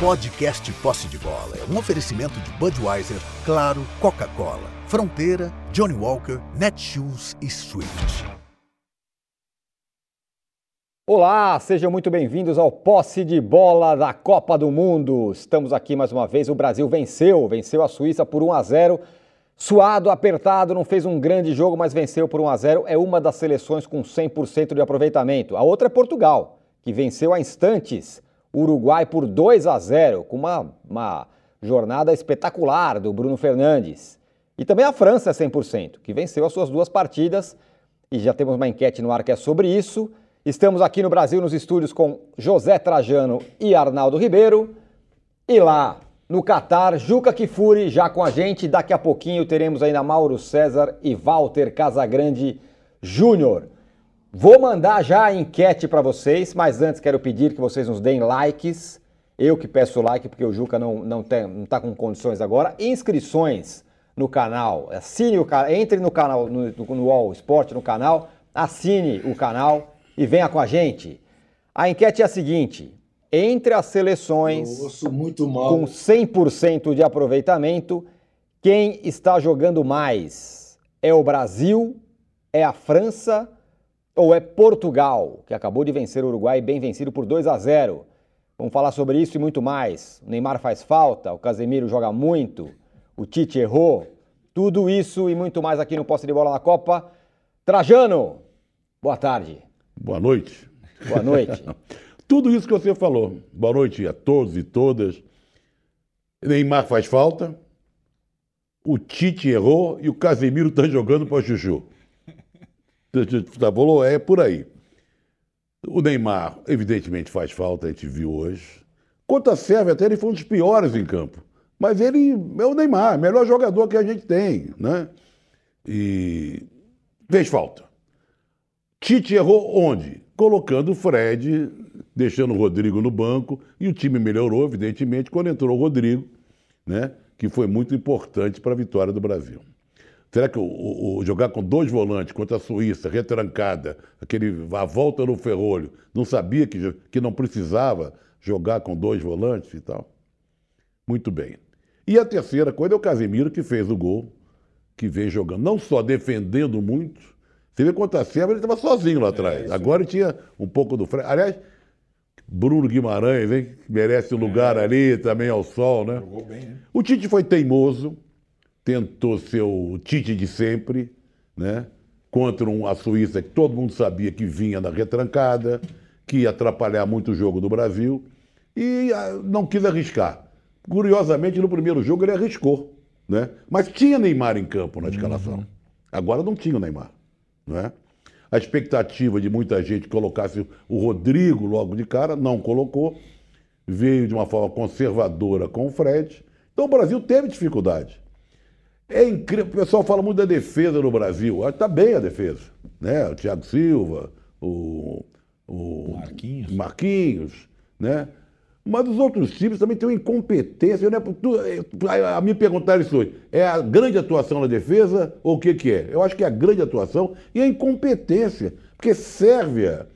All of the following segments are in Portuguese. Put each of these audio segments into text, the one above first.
Podcast Posse de Bola é um oferecimento de Budweiser, Claro, Coca-Cola, Fronteira, Johnny Walker, Netshoes e Swift. Olá, sejam muito bem-vindos ao Posse de Bola da Copa do Mundo. Estamos aqui mais uma vez. O Brasil venceu, venceu a Suíça por 1 a 0. Suado, apertado, não fez um grande jogo, mas venceu por 1 a 0. É uma das seleções com 100% de aproveitamento. A outra é Portugal, que venceu a instantes Uruguai por 2 a 0, com uma, uma jornada espetacular do Bruno Fernandes. E também a França é 100%, que venceu as suas duas partidas. E já temos uma enquete no ar que é sobre isso. Estamos aqui no Brasil, nos estúdios, com José Trajano e Arnaldo Ribeiro. E lá no Catar, Juca Kifuri já com a gente. Daqui a pouquinho teremos ainda Mauro César e Walter Casagrande Júnior. Vou mandar já a enquete para vocês, mas antes quero pedir que vocês nos deem likes. Eu que peço like porque o Juca não, não, tem, não tá com condições agora. Inscrições no canal. Assine o canal, entre no canal, no, no All Sport no canal, assine o canal e venha com a gente. A enquete é a seguinte: entre as seleções com 100% de aproveitamento, quem está jogando mais? É o Brasil? É a França? Ou é Portugal, que acabou de vencer o Uruguai bem vencido por 2 a 0. Vamos falar sobre isso e muito mais. O Neymar faz falta, o Casemiro joga muito, o Tite errou. Tudo isso e muito mais aqui no Posse de Bola na Copa. Trajano, boa tarde. Boa noite. Boa noite. Tudo isso que você falou. Boa noite a todos e todas. Neymar faz falta, o Tite errou e o Casemiro está jogando para o Juju. Falou, é por aí. O Neymar, evidentemente, faz falta, a gente viu hoje. Quanto a Sérvia, até ele foi um dos piores em campo. Mas ele é o Neymar, melhor jogador que a gente tem, né? E fez falta. Tite errou onde? Colocando o Fred, deixando o Rodrigo no banco, e o time melhorou, evidentemente, quando entrou o Rodrigo, né? Que foi muito importante para a vitória do Brasil. Será que o, o, o, jogar com dois volantes contra a Suíça, retrancada, aquele, a volta no ferrolho, não sabia que, que não precisava jogar com dois volantes e tal? Muito bem. E a terceira coisa é o Casemiro, que fez o gol, que veio jogando, não só defendendo muito, você vê contra a Sérvia, ele estava sozinho lá atrás. É, Agora ele tinha um pouco do freio. Aliás, Bruno Guimarães, hein? Merece um lugar é. ali também ao sol, né? Jogou bem, né? O Tite foi teimoso, tentou ser o Tite de sempre, né? contra um, a Suíça que todo mundo sabia que vinha na retrancada, que ia atrapalhar muito o jogo do Brasil, e ah, não quis arriscar. Curiosamente, no primeiro jogo ele arriscou, né? mas tinha Neymar em campo na escalação. Uhum. Agora não tinha o Neymar. Né? A expectativa de muita gente colocasse o Rodrigo logo de cara, não colocou. Veio de uma forma conservadora com o Fred. Então o Brasil teve dificuldade. É incrível, o pessoal fala muito da defesa no Brasil. Está bem a defesa. Né? O Thiago Silva, o, o Marquinhos. Marquinhos, né? Mas os outros times também têm uma incompetência. Né? A me perguntaram isso hoje. É a grande atuação na defesa ou o que, que é? Eu acho que é a grande atuação e a incompetência. Porque Sérvia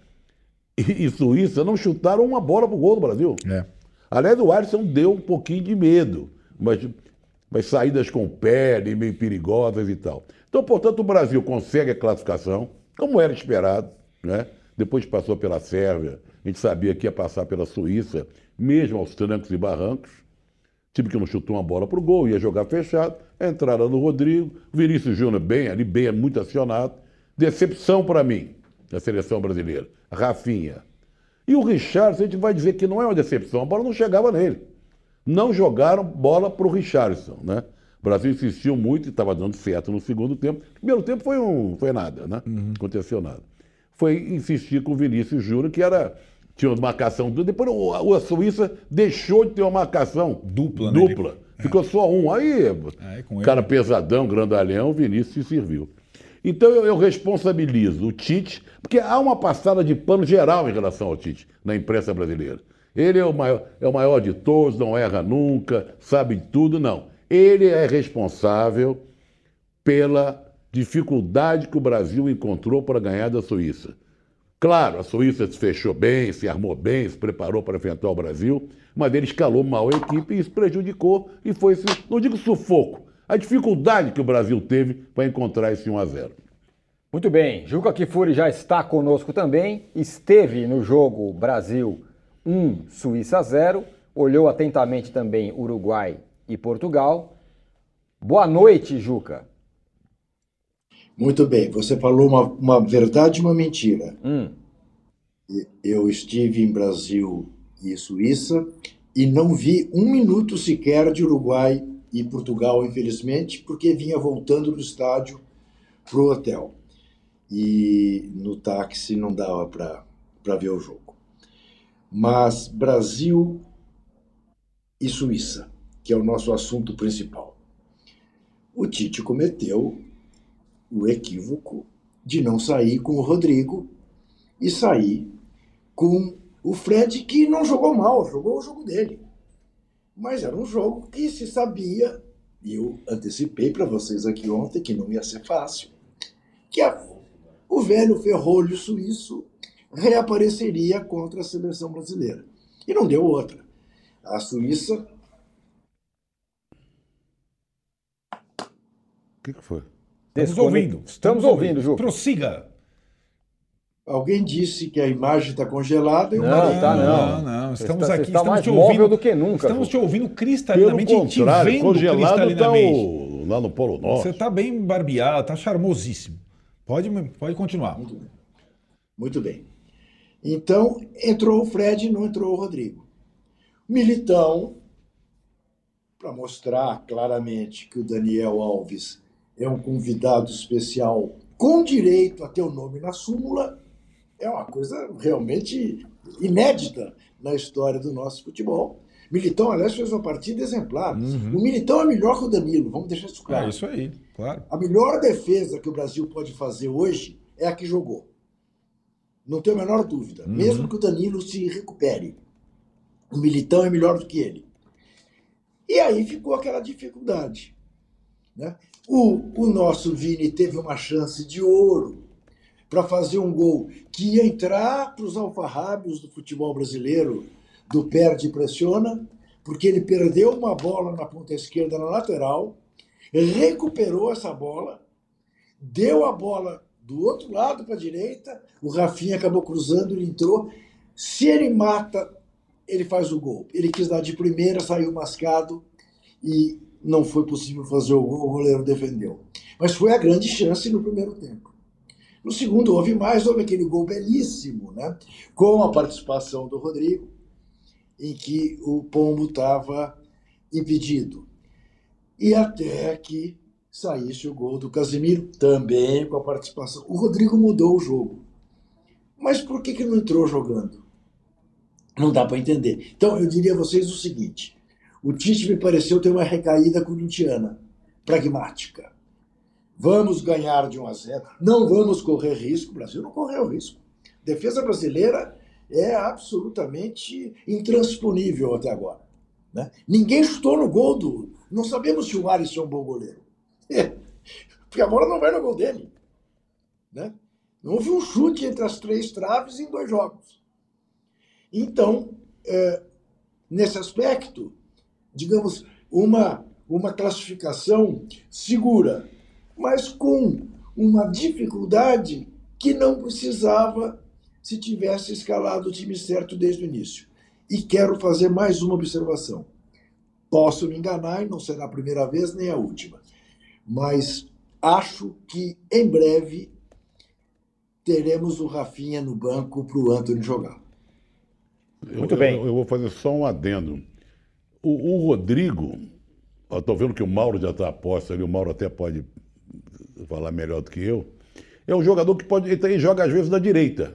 e, e Suíça não chutaram uma bola pro gol do Brasil. É. Aliás, o Alisson deu um pouquinho de medo. Mas mas saídas com pele, meio perigosas e tal. Então, portanto, o Brasil consegue a classificação, como era esperado, né? depois passou pela Sérvia, a gente sabia que ia passar pela Suíça, mesmo aos trancos e barrancos. Time que não chutou uma bola para o gol, ia jogar fechado. Entrada do Rodrigo, Vinícius Júnior bem ali, bem, muito acionado. Decepção para mim, da seleção brasileira. Rafinha. E o Richard, a gente vai dizer que não é uma decepção, a bola não chegava nele não jogaram bola para o Richardson, né? O Brasil insistiu muito e estava dando certo no segundo tempo. No primeiro tempo foi, um, foi nada, né? Uhum. Aconteceu nada. Foi insistir com o Vinícius Júnior, que era tinha uma marcação dupla. Depois o, a Suíça deixou de ter uma marcação dupla. Né? dupla. É. Ficou só um. Aí, Aí cara ele... pesadão, grandalhão, o Vinícius se serviu. Então eu, eu, responsabilizo o Tite, porque há uma passada de pano geral em relação ao Tite na imprensa brasileira. Ele é o maior, é o maior de todos, não erra nunca, sabe tudo, não. Ele é responsável pela dificuldade que o Brasil encontrou para ganhar da Suíça. Claro, a Suíça se fechou bem, se armou bem, se preparou para enfrentar o Brasil, mas ele escalou mal a equipe e isso prejudicou e foi, esse, não digo sufoco, a dificuldade que o Brasil teve para encontrar esse 1 a 0. Muito bem, Juca Kifuri já está conosco também, esteve no jogo Brasil 1, Suíça 0, olhou atentamente também Uruguai e Portugal. Boa noite, Juca. Muito bem, você falou uma, uma verdade e uma mentira. Hum. Eu estive em Brasil e Suíça e não vi um minuto sequer de Uruguai e Portugal, infelizmente, porque vinha voltando do estádio para o hotel. E no táxi não dava para ver o jogo. Mas Brasil e Suíça, que é o nosso assunto principal. O Tite cometeu o equívoco de não sair com o Rodrigo e sair com o Fred, que não jogou mal, jogou o jogo dele. Mas era um jogo que se sabia, e eu antecipei para vocês aqui ontem que não ia ser fácil, que a, o velho ferrolho suíço reapareceria contra a seleção brasileira. E não deu outra. A Suíça. O que, que foi? Estamos ouvindo. Estamos ouvindo, Ju. Prossiga. Alguém disse que a imagem está congelada. Eu Não, parei. tá Não, não. não. Estamos está- aqui, está estamos mais te móvel ouvindo. do que nunca, Estamos te ouvindo Pelo cristalinamente e te vendo congelado cristalinamente. o, lá no Polo Norte. Você está bem barbeado, está charmosíssimo. Pode, pode continuar. Muito bem. Então, entrou o Fred e não entrou o Rodrigo. Militão, para mostrar claramente que o Daniel Alves é um convidado especial com direito a ter o nome na súmula, é uma coisa realmente inédita na história do nosso futebol. Militão, aliás, fez uma partida exemplar. O Militão é melhor que o Danilo, vamos deixar isso claro. É isso aí, claro. A melhor defesa que o Brasil pode fazer hoje é a que jogou. Não tenho a menor dúvida. Mesmo que o Danilo se recupere. O Militão é melhor do que ele. E aí ficou aquela dificuldade. Né? O, o nosso Vini teve uma chance de ouro para fazer um gol que ia entrar para os alfarrábios do futebol brasileiro, do perde e pressiona, porque ele perdeu uma bola na ponta esquerda na lateral, recuperou essa bola, deu a bola do outro lado para a direita, o Rafinha acabou cruzando, ele entrou. Se ele mata, ele faz o gol. Ele quis dar de primeira, saiu mascado e não foi possível fazer o gol, o goleiro defendeu. Mas foi a grande chance no primeiro tempo. No segundo houve mais, houve aquele gol belíssimo, né? com a participação do Rodrigo, em que o Pombo estava impedido. E até que saísse o gol do Casemiro, também com a participação. O Rodrigo mudou o jogo. Mas por que, que não entrou jogando? Não dá para entender. Então, eu diria a vocês o seguinte: o Tite me pareceu ter uma recaída corintiana, pragmática. Vamos ganhar de 1 a 0, não vamos correr risco. O Brasil não correu risco. A defesa brasileira é absolutamente intransponível até agora. Né? Ninguém chutou no gol do. Não sabemos se o Alisson é um bom goleiro. Porque a bola não vai no gol dele. Né? Não houve um chute entre as três traves em dois jogos. Então, é, nesse aspecto, digamos, uma, uma classificação segura, mas com uma dificuldade que não precisava se tivesse escalado o time certo desde o início. E quero fazer mais uma observação. Posso me enganar e não será a primeira vez nem a última, mas acho que em breve teremos o Rafinha no banco para o Antônio jogar. Muito eu, bem. Eu, eu vou fazer só um adendo. O, o Rodrigo, estou vendo que o Mauro já está a posto ali, o Mauro até pode falar melhor do que eu. É um jogador que pode. Ele joga às vezes na direita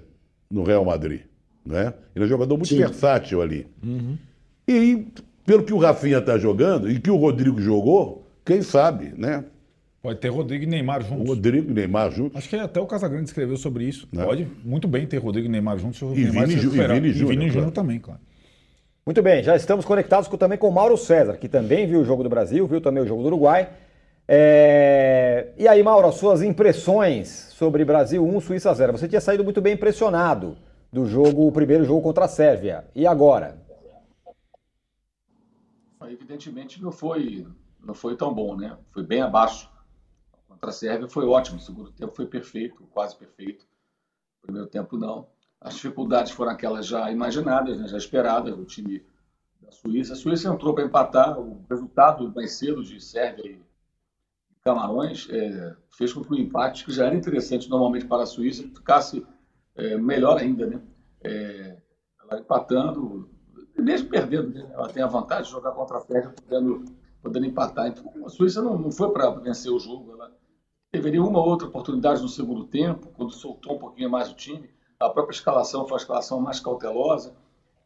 no Real Madrid. Né? Ele é um jogador muito Sim. versátil ali. E pelo que o Rafinha está jogando e que o Rodrigo jogou, quem sabe, né? Pode ter Rodrigo e Neymar juntos. Rodrigo e Neymar juntos. Acho que até o Casagrande escreveu sobre isso. Né? Pode muito bem ter Rodrigo e Neymar juntos. se o E Neymar Vini se Ju- e. Vini Júnior, Júnior claro. também, claro. Muito bem, já estamos conectados com- também com o Mauro César, que também viu o jogo do Brasil, viu também o jogo do Uruguai. É... E aí, Mauro, suas impressões sobre Brasil 1, Suíça 0. Você tinha saído muito bem impressionado do jogo, o primeiro jogo contra a Sérvia. E agora? Evidentemente não foi, não foi tão bom, né? Foi bem abaixo. A Sérvia foi ótimo. O segundo tempo foi perfeito, quase perfeito. O primeiro tempo não. As dificuldades foram aquelas já imaginadas, né? já esperadas do time da Suíça. A Suíça entrou para empatar. O resultado mais cedo de Sérvia e Camarões é, fez com que o empate, que já era interessante normalmente para a Suíça, ficasse é, melhor ainda. Né? É, ela empatando, mesmo perdendo, né? ela tem a vantagem de jogar contra a Sérvia, podendo, podendo empatar. Então, a Suíça não, não foi para vencer o jogo, ela teria uma ou outra oportunidade no segundo tempo, quando soltou um pouquinho mais o time. A própria escalação foi uma escalação mais cautelosa.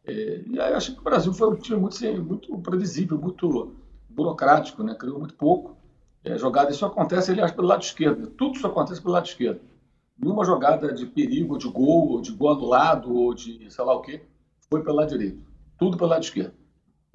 É, e aí acho que o Brasil foi um time muito, muito previsível, muito burocrático, né? criou muito pouco é, jogada. Isso acontece, aliás, pelo lado esquerdo. Tudo isso acontece pelo lado esquerdo. Nenhuma jogada de perigo, de gol, ou de gol anulado, ou de sei lá o quê, foi pelo lado direito. Tudo pelo lado esquerdo.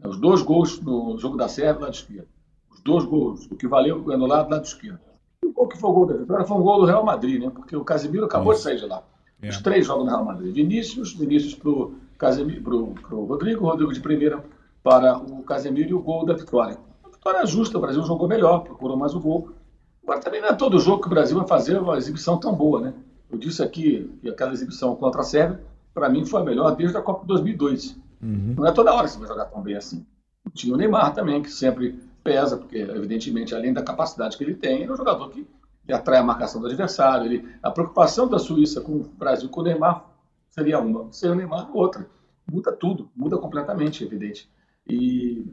Os dois gols no jogo da Sérvia, lado esquerdo. Os dois gols, o que valeu o anulado, lado esquerdo. E o gol que foi o gol da vitória foi um gol do Real Madrid, né? Porque o Casemiro acabou de sair de lá. É. Os três jogam no Real Madrid. Vinícius, Vinícius para o Rodrigo, Rodrigo de primeira para o Casemiro e o gol da vitória vitória justa, o Brasil jogou melhor, procurou mais o gol. Agora também não é todo jogo que o Brasil vai fazer uma exibição tão boa, né? Eu disse aqui que aquela exibição contra a Sérvia, para mim, foi a melhor desde a Copa de 2002. Uhum. Não é toda hora que você vai jogar tão bem assim. Tinha o Neymar também, que sempre pesa, porque, evidentemente, além da capacidade que ele tem, ele é um jogador que, atrai a marcação do adversário. Ele, a preocupação da Suíça com o Brasil com o Neymar seria uma, sem o Neymar, outra. Muda tudo, muda completamente, evidente. E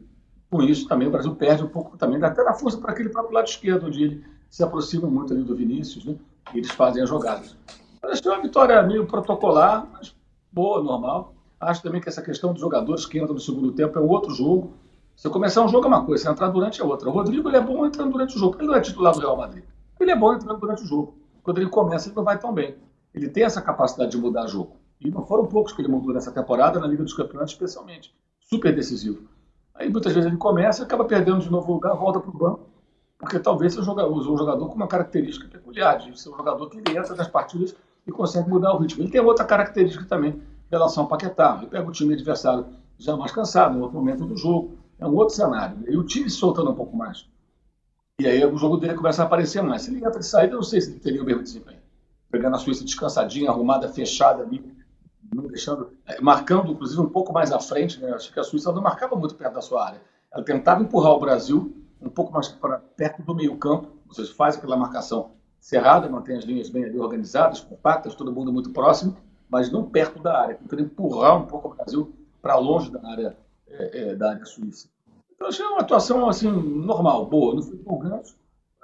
com isso também o Brasil perde um pouco também, até da força para aquele próprio lado esquerdo, onde ele se aproxima muito ali do Vinícius, né? E eles fazem as jogadas. Que é uma vitória meio protocolar, mas boa, normal. Acho também que essa questão dos jogadores que entram no segundo tempo é um outro jogo. Se começar um jogo é uma coisa, se entrar durante é outra. O Rodrigo ele é bom entrando durante o jogo. Ele não é titular do Real Madrid. Ele é bom entrando durante o jogo. Quando ele começa, ele não vai tão bem. Ele tem essa capacidade de mudar jogo. E não foram poucos que ele mudou nessa temporada, na Liga dos Campeonatos especialmente. Super decisivo. Aí muitas vezes ele começa e acaba perdendo de novo lugar, volta para o banco, porque talvez seja um jogador com uma característica peculiar, de ser um jogador que entra nas partidas e consegue mudar o ritmo. Ele tem outra característica também em relação ao Paquetá. Ele pega o time adversário já mais cansado, em outro momento do jogo. É um outro cenário. E o time soltando um pouco mais. E aí o jogo dele começa a aparecer mais. Se ele entra de saída, eu não sei se ele teria o mesmo desempenho. Pegando a Suíça descansadinha, arrumada, fechada ali, não deixando, é, marcando inclusive um pouco mais à frente. Né? Acho que a Suíça não marcava muito perto da sua área. Ela tentava empurrar o Brasil um pouco mais para perto do meio campo, ou seja, faz aquela marcação cerrada, mantém as linhas bem ali organizadas, compactas, todo mundo muito próximo, mas não perto da área, tentando empurrar um pouco o Brasil para longe da área, é, é, da área suíça. Então, achei uma atuação assim, normal, boa, não foi empolgante.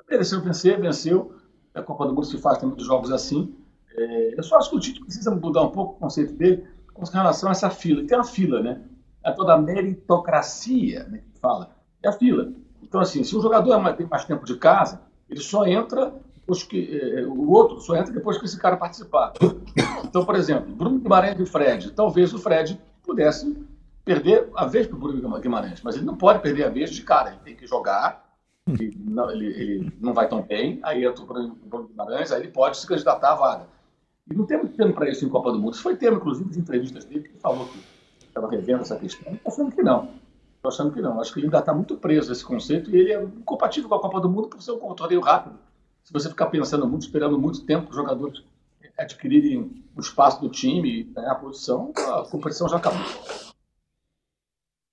Mereceu vencer, venceu. A Copa do Mundo se faz, tem muitos jogos assim. É, eu só acho que o Tite precisa mudar um pouco o conceito dele com relação a essa fila. Tem uma fila, né? É toda a meritocracia, né, que fala. É a fila. Então, assim, se um jogador é tem mais tempo de casa, ele só entra que. É, o outro só entra depois que esse cara participar. Então, por exemplo, Bruno Guimarães e Fred. Talvez o Fred pudesse perder a vez para o Bruno Guimarães, mas ele não pode perder a vez de cara. Ele tem que jogar ele não, ele, ele não vai tão bem, aí entra o Bruno Guimarães, aí ele pode se candidatar à vaga. E não tem muito tempo para isso em Copa do Mundo. Isso foi tema, inclusive, de entrevistas dele, que falou que estava revendo essa questão. Estou achando que não. Estou achando que não. Acho que ele ainda está muito preso a esse conceito e ele é incompatível com a Copa do Mundo por ser um torneio rápido. Se você ficar pensando muito, esperando muito tempo os jogadores adquirirem o espaço do time ganhar a posição, a competição já acabou.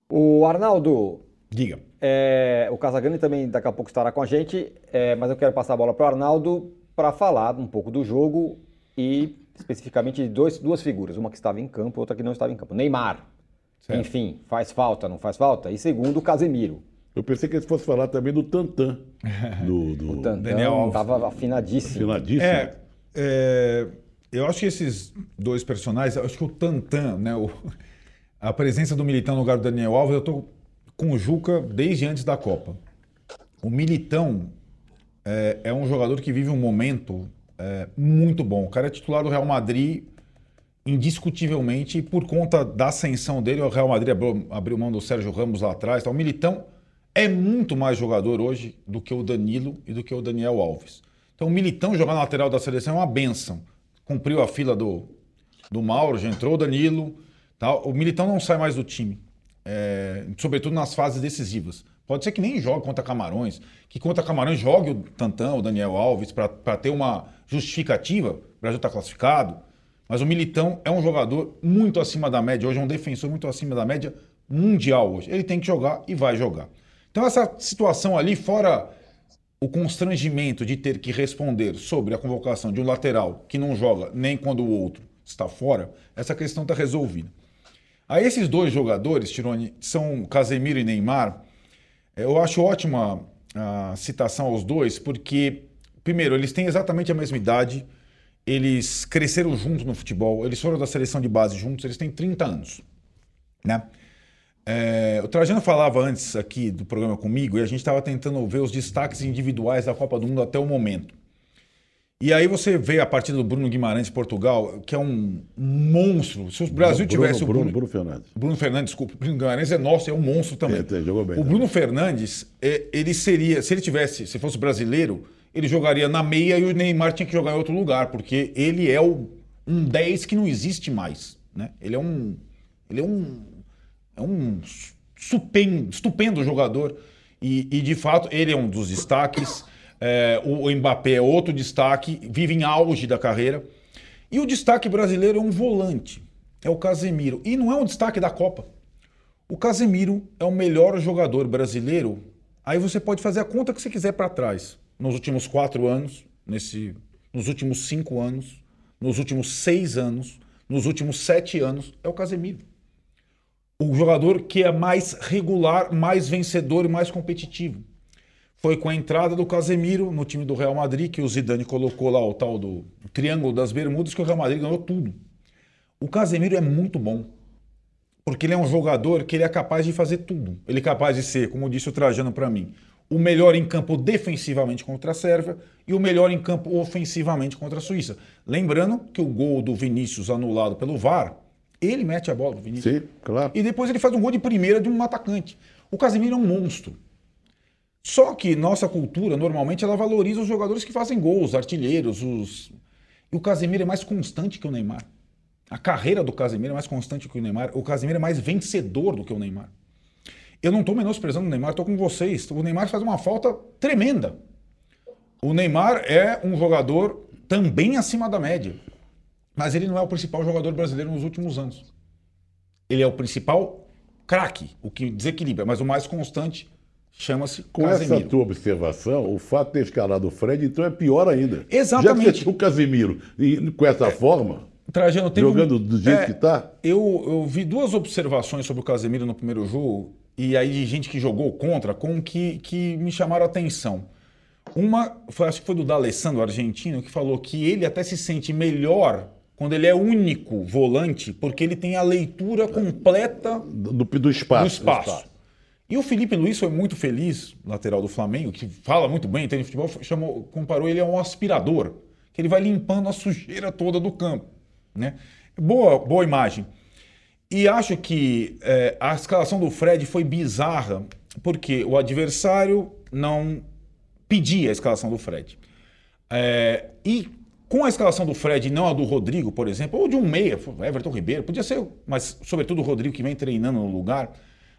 O Arnaldo. Diga. É, o Casagrande também daqui a pouco estará com a gente, é, mas eu quero passar a bola para o Arnaldo para falar um pouco do jogo e especificamente de dois, duas figuras, uma que estava em campo e outra que não estava em campo. Neymar, certo. enfim, faz falta, não faz falta? E segundo, o Casemiro. Eu pensei que ele fosse falar também do Tantan. Do, do... O Tantan estava afinadíssimo. Afinadíssimo. É, é, eu acho que esses dois personagens, acho que o Tantan, né, o, a presença do Militão no lugar do Daniel Alves, eu estou com o Juca desde antes da Copa. O Militão é, é um jogador que vive um momento é, muito bom. O cara é titular do Real Madrid indiscutivelmente, e por conta da ascensão dele, o Real Madrid abriu, abriu mão do Sérgio Ramos lá atrás. Então, o Militão é muito mais jogador hoje do que o Danilo e do que o Daniel Alves. Então, o Militão jogar na lateral da seleção é uma benção. Cumpriu a fila do, do Mauro, já entrou o Danilo. Tal. O Militão não sai mais do time, é, sobretudo nas fases decisivas. Pode ser que nem jogue contra Camarões, que contra Camarões jogue o Tantão, o Daniel Alves, para ter uma justificativa. O Brasil está classificado. Mas o Militão é um jogador muito acima da média, hoje é um defensor muito acima da média mundial hoje. Ele tem que jogar e vai jogar. Então essa situação ali, fora o constrangimento de ter que responder sobre a convocação de um lateral que não joga nem quando o outro está fora, essa questão está resolvida. Aí esses dois jogadores, Tirone, são Casemiro e Neymar. Eu acho ótima a citação aos dois, porque, primeiro, eles têm exatamente a mesma idade, eles cresceram juntos no futebol, eles foram da seleção de base juntos, eles têm 30 anos. Né? É, o Trajano falava antes aqui do programa comigo e a gente estava tentando ver os destaques individuais da Copa do Mundo até o momento. E aí você vê a partida do Bruno Guimarães de Portugal, que é um monstro. Se o Brasil Bruno, tivesse o Bruno, Bruno, Bruno Fernandes. Bruno Fernandes, desculpa, o Bruno Guimarães é nosso, é um monstro também. É, jogou bem, o né? Bruno Fernandes, é, ele seria, se ele tivesse, se fosse brasileiro, ele jogaria na meia e o Neymar tinha que jogar em outro lugar, porque ele é o, um 10 que não existe mais, né? Ele é um ele é um é um estupendo, estupendo jogador e, e, de fato ele é um dos destaques. É, o Mbappé é outro destaque, vive em auge da carreira. E o destaque brasileiro é um volante, é o Casemiro. E não é um destaque da Copa. O Casemiro é o melhor jogador brasileiro. Aí você pode fazer a conta que você quiser para trás. Nos últimos quatro anos, nesse, nos últimos cinco anos, nos últimos seis anos, nos últimos sete anos, é o Casemiro. O jogador que é mais regular, mais vencedor e mais competitivo foi com a entrada do Casemiro no time do Real Madrid, que o Zidane colocou lá o tal do Triângulo das Bermudas, que o Real Madrid ganhou tudo. O Casemiro é muito bom, porque ele é um jogador que ele é capaz de fazer tudo. Ele é capaz de ser, como disse o Trajano para mim, o melhor em campo defensivamente contra a Sérvia e o melhor em campo ofensivamente contra a Suíça. Lembrando que o gol do Vinícius anulado pelo VAR, ele mete a bola Vinícius. Sim, claro. E depois ele faz um gol de primeira de um atacante. O Casemiro é um monstro. Só que nossa cultura, normalmente, ela valoriza os jogadores que fazem gols, artilheiros, os... E o Casemiro é mais constante que o Neymar. A carreira do Casemiro é mais constante que o Neymar. O Casemiro é mais vencedor do que o Neymar. Eu não estou menosprezando o Neymar, estou com vocês. O Neymar faz uma falta tremenda. O Neymar é um jogador também acima da média. Mas ele não é o principal jogador brasileiro nos últimos anos. Ele é o principal craque, o que desequilibra, mas o mais constante chama-se Com Casemiro. essa tua observação, o fato de ter escalado o Fred, então é pior ainda. Exatamente. Já que você o Casemiro e, com essa forma, Trajano, um- jogando do jeito É, que tá, Eu, eu vi duas observações sobre o Casemiro no primeiro jogo, e aí de gente que jogou contra, com que, que me chamaram a atenção. Uma, foi, acho que foi do D'Alessandro, argentino, que falou que ele até se sente melhor quando ele é único volante, porque ele tem a leitura completa do, do espaço. do espaço. E o Felipe Luiz foi muito feliz, lateral do Flamengo, que fala muito bem, entende futebol, chamou, comparou ele a um aspirador, que ele vai limpando a sujeira toda do campo. Né? Boa, boa imagem. E acho que é, a escalação do Fred foi bizarra, porque o adversário não pedia a escalação do Fred. É, e com a escalação do Fred não a do Rodrigo, por exemplo, ou de um meia, Everton Ribeiro, podia ser, mas sobretudo o Rodrigo que vem treinando no lugar,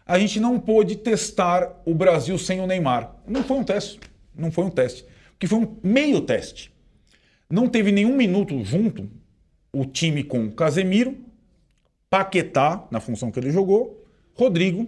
a gente não pôde testar o Brasil sem o Neymar. Não foi um teste, não foi um teste, porque foi um meio teste. Não teve nenhum minuto junto o time com Casemiro, Paquetá, na função que ele jogou, Rodrigo,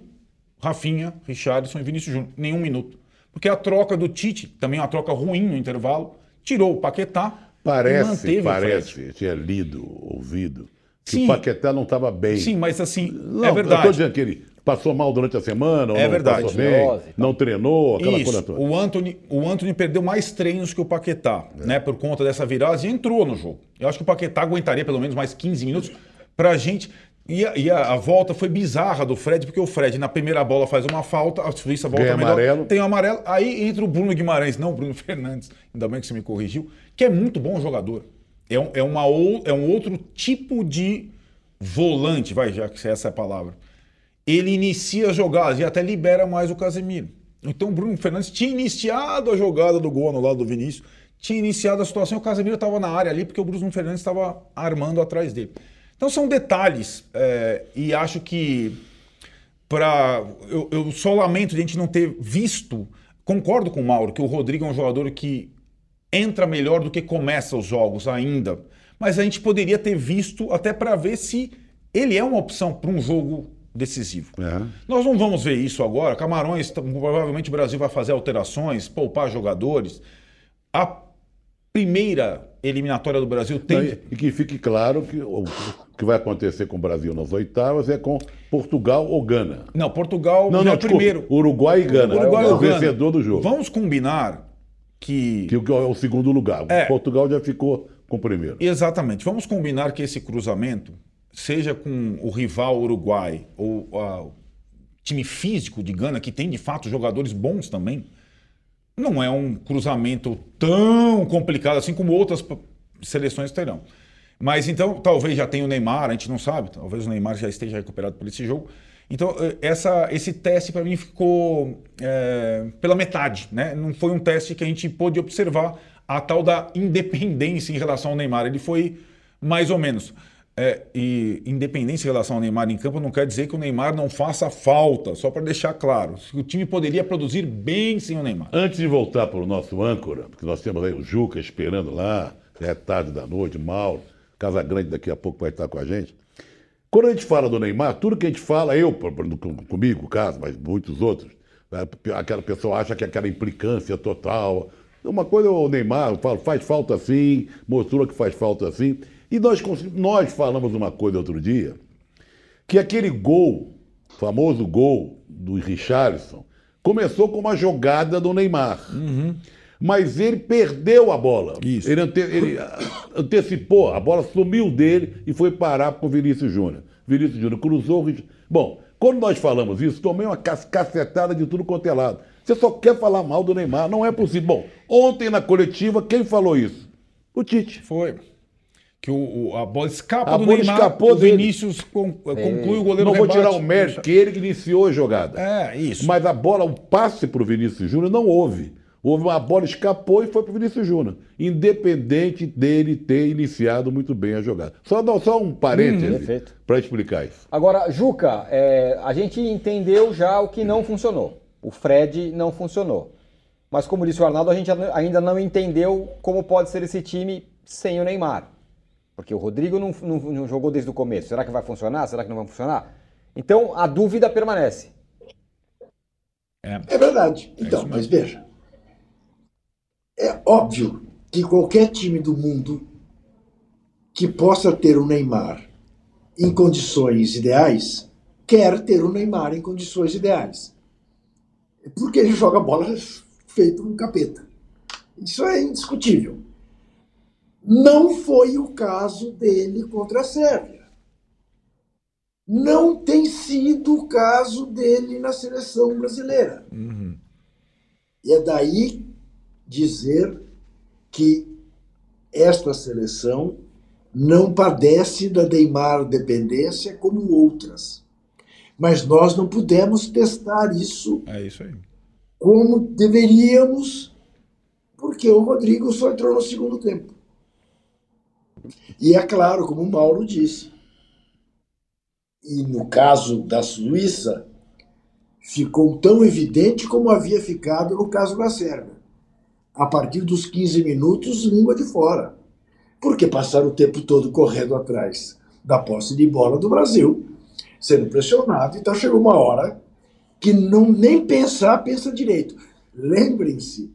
Rafinha, Richardson e Vinícius Júnior. Nenhum minuto. Porque a troca do Tite, também uma troca ruim no intervalo, tirou o Paquetá e Parece, manteve o parece, Fred. eu tinha lido, ouvido, que Sim. o Paquetá não estava bem. Sim, mas assim, Não, é Eu tô verdade. dizendo que ele passou mal durante a semana, ou É não verdade. bem, não treinou, aquela coisa Isso, toda. o Anthony, o Anthony perdeu mais treinos que o Paquetá, É. né? Por conta dessa virose e entrou no jogo. Eu acho que o Paquetá aguentaria pelo menos mais 15 minutos pra gente. E, a, e a- a volta foi bizarra do Fred, porque o Fred na primeira bola faz uma falta, a Suíça volta Ganha melhor, amarelo. tem o amarelo, aí entra o Bruno Guimarães, não o Bruno Fernandes, ainda bem que você me corrigiu, que é muito bom jogador. É um, é uma, é um outro tipo de volante, vai, já que essa é a palavra. Ele inicia as jogadas e até libera mais o Casemiro. Então o Bruno Fernandes tinha iniciado a jogada do gol no lado do Vinícius, tinha iniciado a situação, o Casemiro estava na área ali porque o Bruno Fernandes estava armando atrás dele. Então são detalhes é, e acho que para eu, eu só lamento de a gente não ter visto. Concordo com o Mauro que o Rodrigo é um jogador que entra melhor do que começa os jogos ainda, mas a gente poderia ter visto até para ver se ele é uma opção para um jogo decisivo. É. Nós não vamos ver isso agora. Camarões, provavelmente o Brasil vai fazer alterações, poupar jogadores. A primeira eliminatória do Brasil tem. Não, e, e que fique claro que o que vai acontecer com o Brasil nas oitavas é com Portugal ou Gana. Não, Portugal Não, já não, é o desculpa, primeiro. Uruguai e Gana. Uruguai é o Gana. vencedor do jogo. Vamos combinar que. Que é o segundo lugar. É. Portugal já ficou com o primeiro. Exatamente. Vamos combinar que esse cruzamento, seja com o rival Uruguai ou ah, o time físico de Gana, que tem de fato jogadores bons também, não é um cruzamento tão complicado assim como outras seleções terão. Mas então, talvez já tenha o Neymar, a gente não sabe, talvez o Neymar já esteja recuperado por esse jogo. Então, eh, essa, esse teste para mim ficou eh, pela metade, né? Não foi um teste que a gente pôde observar a tal da independência em relação ao Neymar. Ele foi mais ou menos. É, e independência em relação ao Neymar em campo não quer dizer que o Neymar não faça falta, só para deixar claro. O time poderia produzir bem sem o Neymar. Antes de voltar para o nosso âncora, porque nós temos aí o Juca esperando lá, é tarde da noite, Mauro, Casa Grande daqui a pouco vai estar com a gente. Quando a gente fala do Neymar, tudo que a gente fala, eu, comigo, caso, mas muitos outros, né, aquela pessoa acha que é aquela implicância total. Uma coisa o Neymar, eu falo, faz falta assim, mostrou que faz falta assim. E nós, nós falamos uma coisa outro dia, que aquele gol, famoso gol do Richarlison, começou com uma jogada do Neymar. Mas ele perdeu a bola. Isso. Ele, ante- ele, antecipou, a bola sumiu dele e foi parar com o Vinícius Júnior. Vinícius Júnior cruzou. Bom, quando nós falamos isso, tomei uma cacetada de tudo quanto é lado. Você só quer falar mal do Neymar, não é possível. Bom, ontem na coletiva, quem falou isso? O Tite. Foi. Que o, o- a bola escapa A do bola Neymar, escapou o. Vinícius con- conclui o goleiro Não vou rebate. tirar o mérito, que ele que iniciou a jogada. É, isso. Mas a bola, o passe para o Vinícius Júnior não houve. Houve uma bola, escapou e foi para o Vinícius Júnior. Independente dele ter iniciado muito bem a jogada. Só, dá- só um parêntese Perfeito. para explicar isso. Agora, Juca, é, a gente entendeu já o que não funcionou. O Fred não funcionou. Mas como disse o Arnaldo, a gente ainda não entendeu como pode ser esse time sem o Neymar. Porque o Rodrigo não, não- não jogou desde o começo. Será que vai funcionar? Será que não vai funcionar? Então a dúvida permanece. É verdade. Então, mas veja. É óbvio que qualquer time do mundo que possa ter o Neymar em condições ideais quer ter o Neymar em condições ideais. Porque ele joga bola feito um capeta. Isso é indiscutível. Não foi o caso dele contra a Sérvia. Não tem sido o caso dele na seleção brasileira. E é daí dizer que esta seleção não padece da Neymar dependência como outras. Mas nós não pudemos testar isso É isso como deveríamos, porque o Rodrigo só entrou no segundo tempo. E é claro, como o Mauro disse, e no caso da Suíça, ficou tão evidente como havia ficado no caso da Sérvia. A partir dos 15 minutos, língua de fora. Porque passaram o tempo todo correndo atrás da posse de bola do Brasil, sendo pressionado. Então chegou uma hora que não nem pensar, pensa direito. Lembrem-se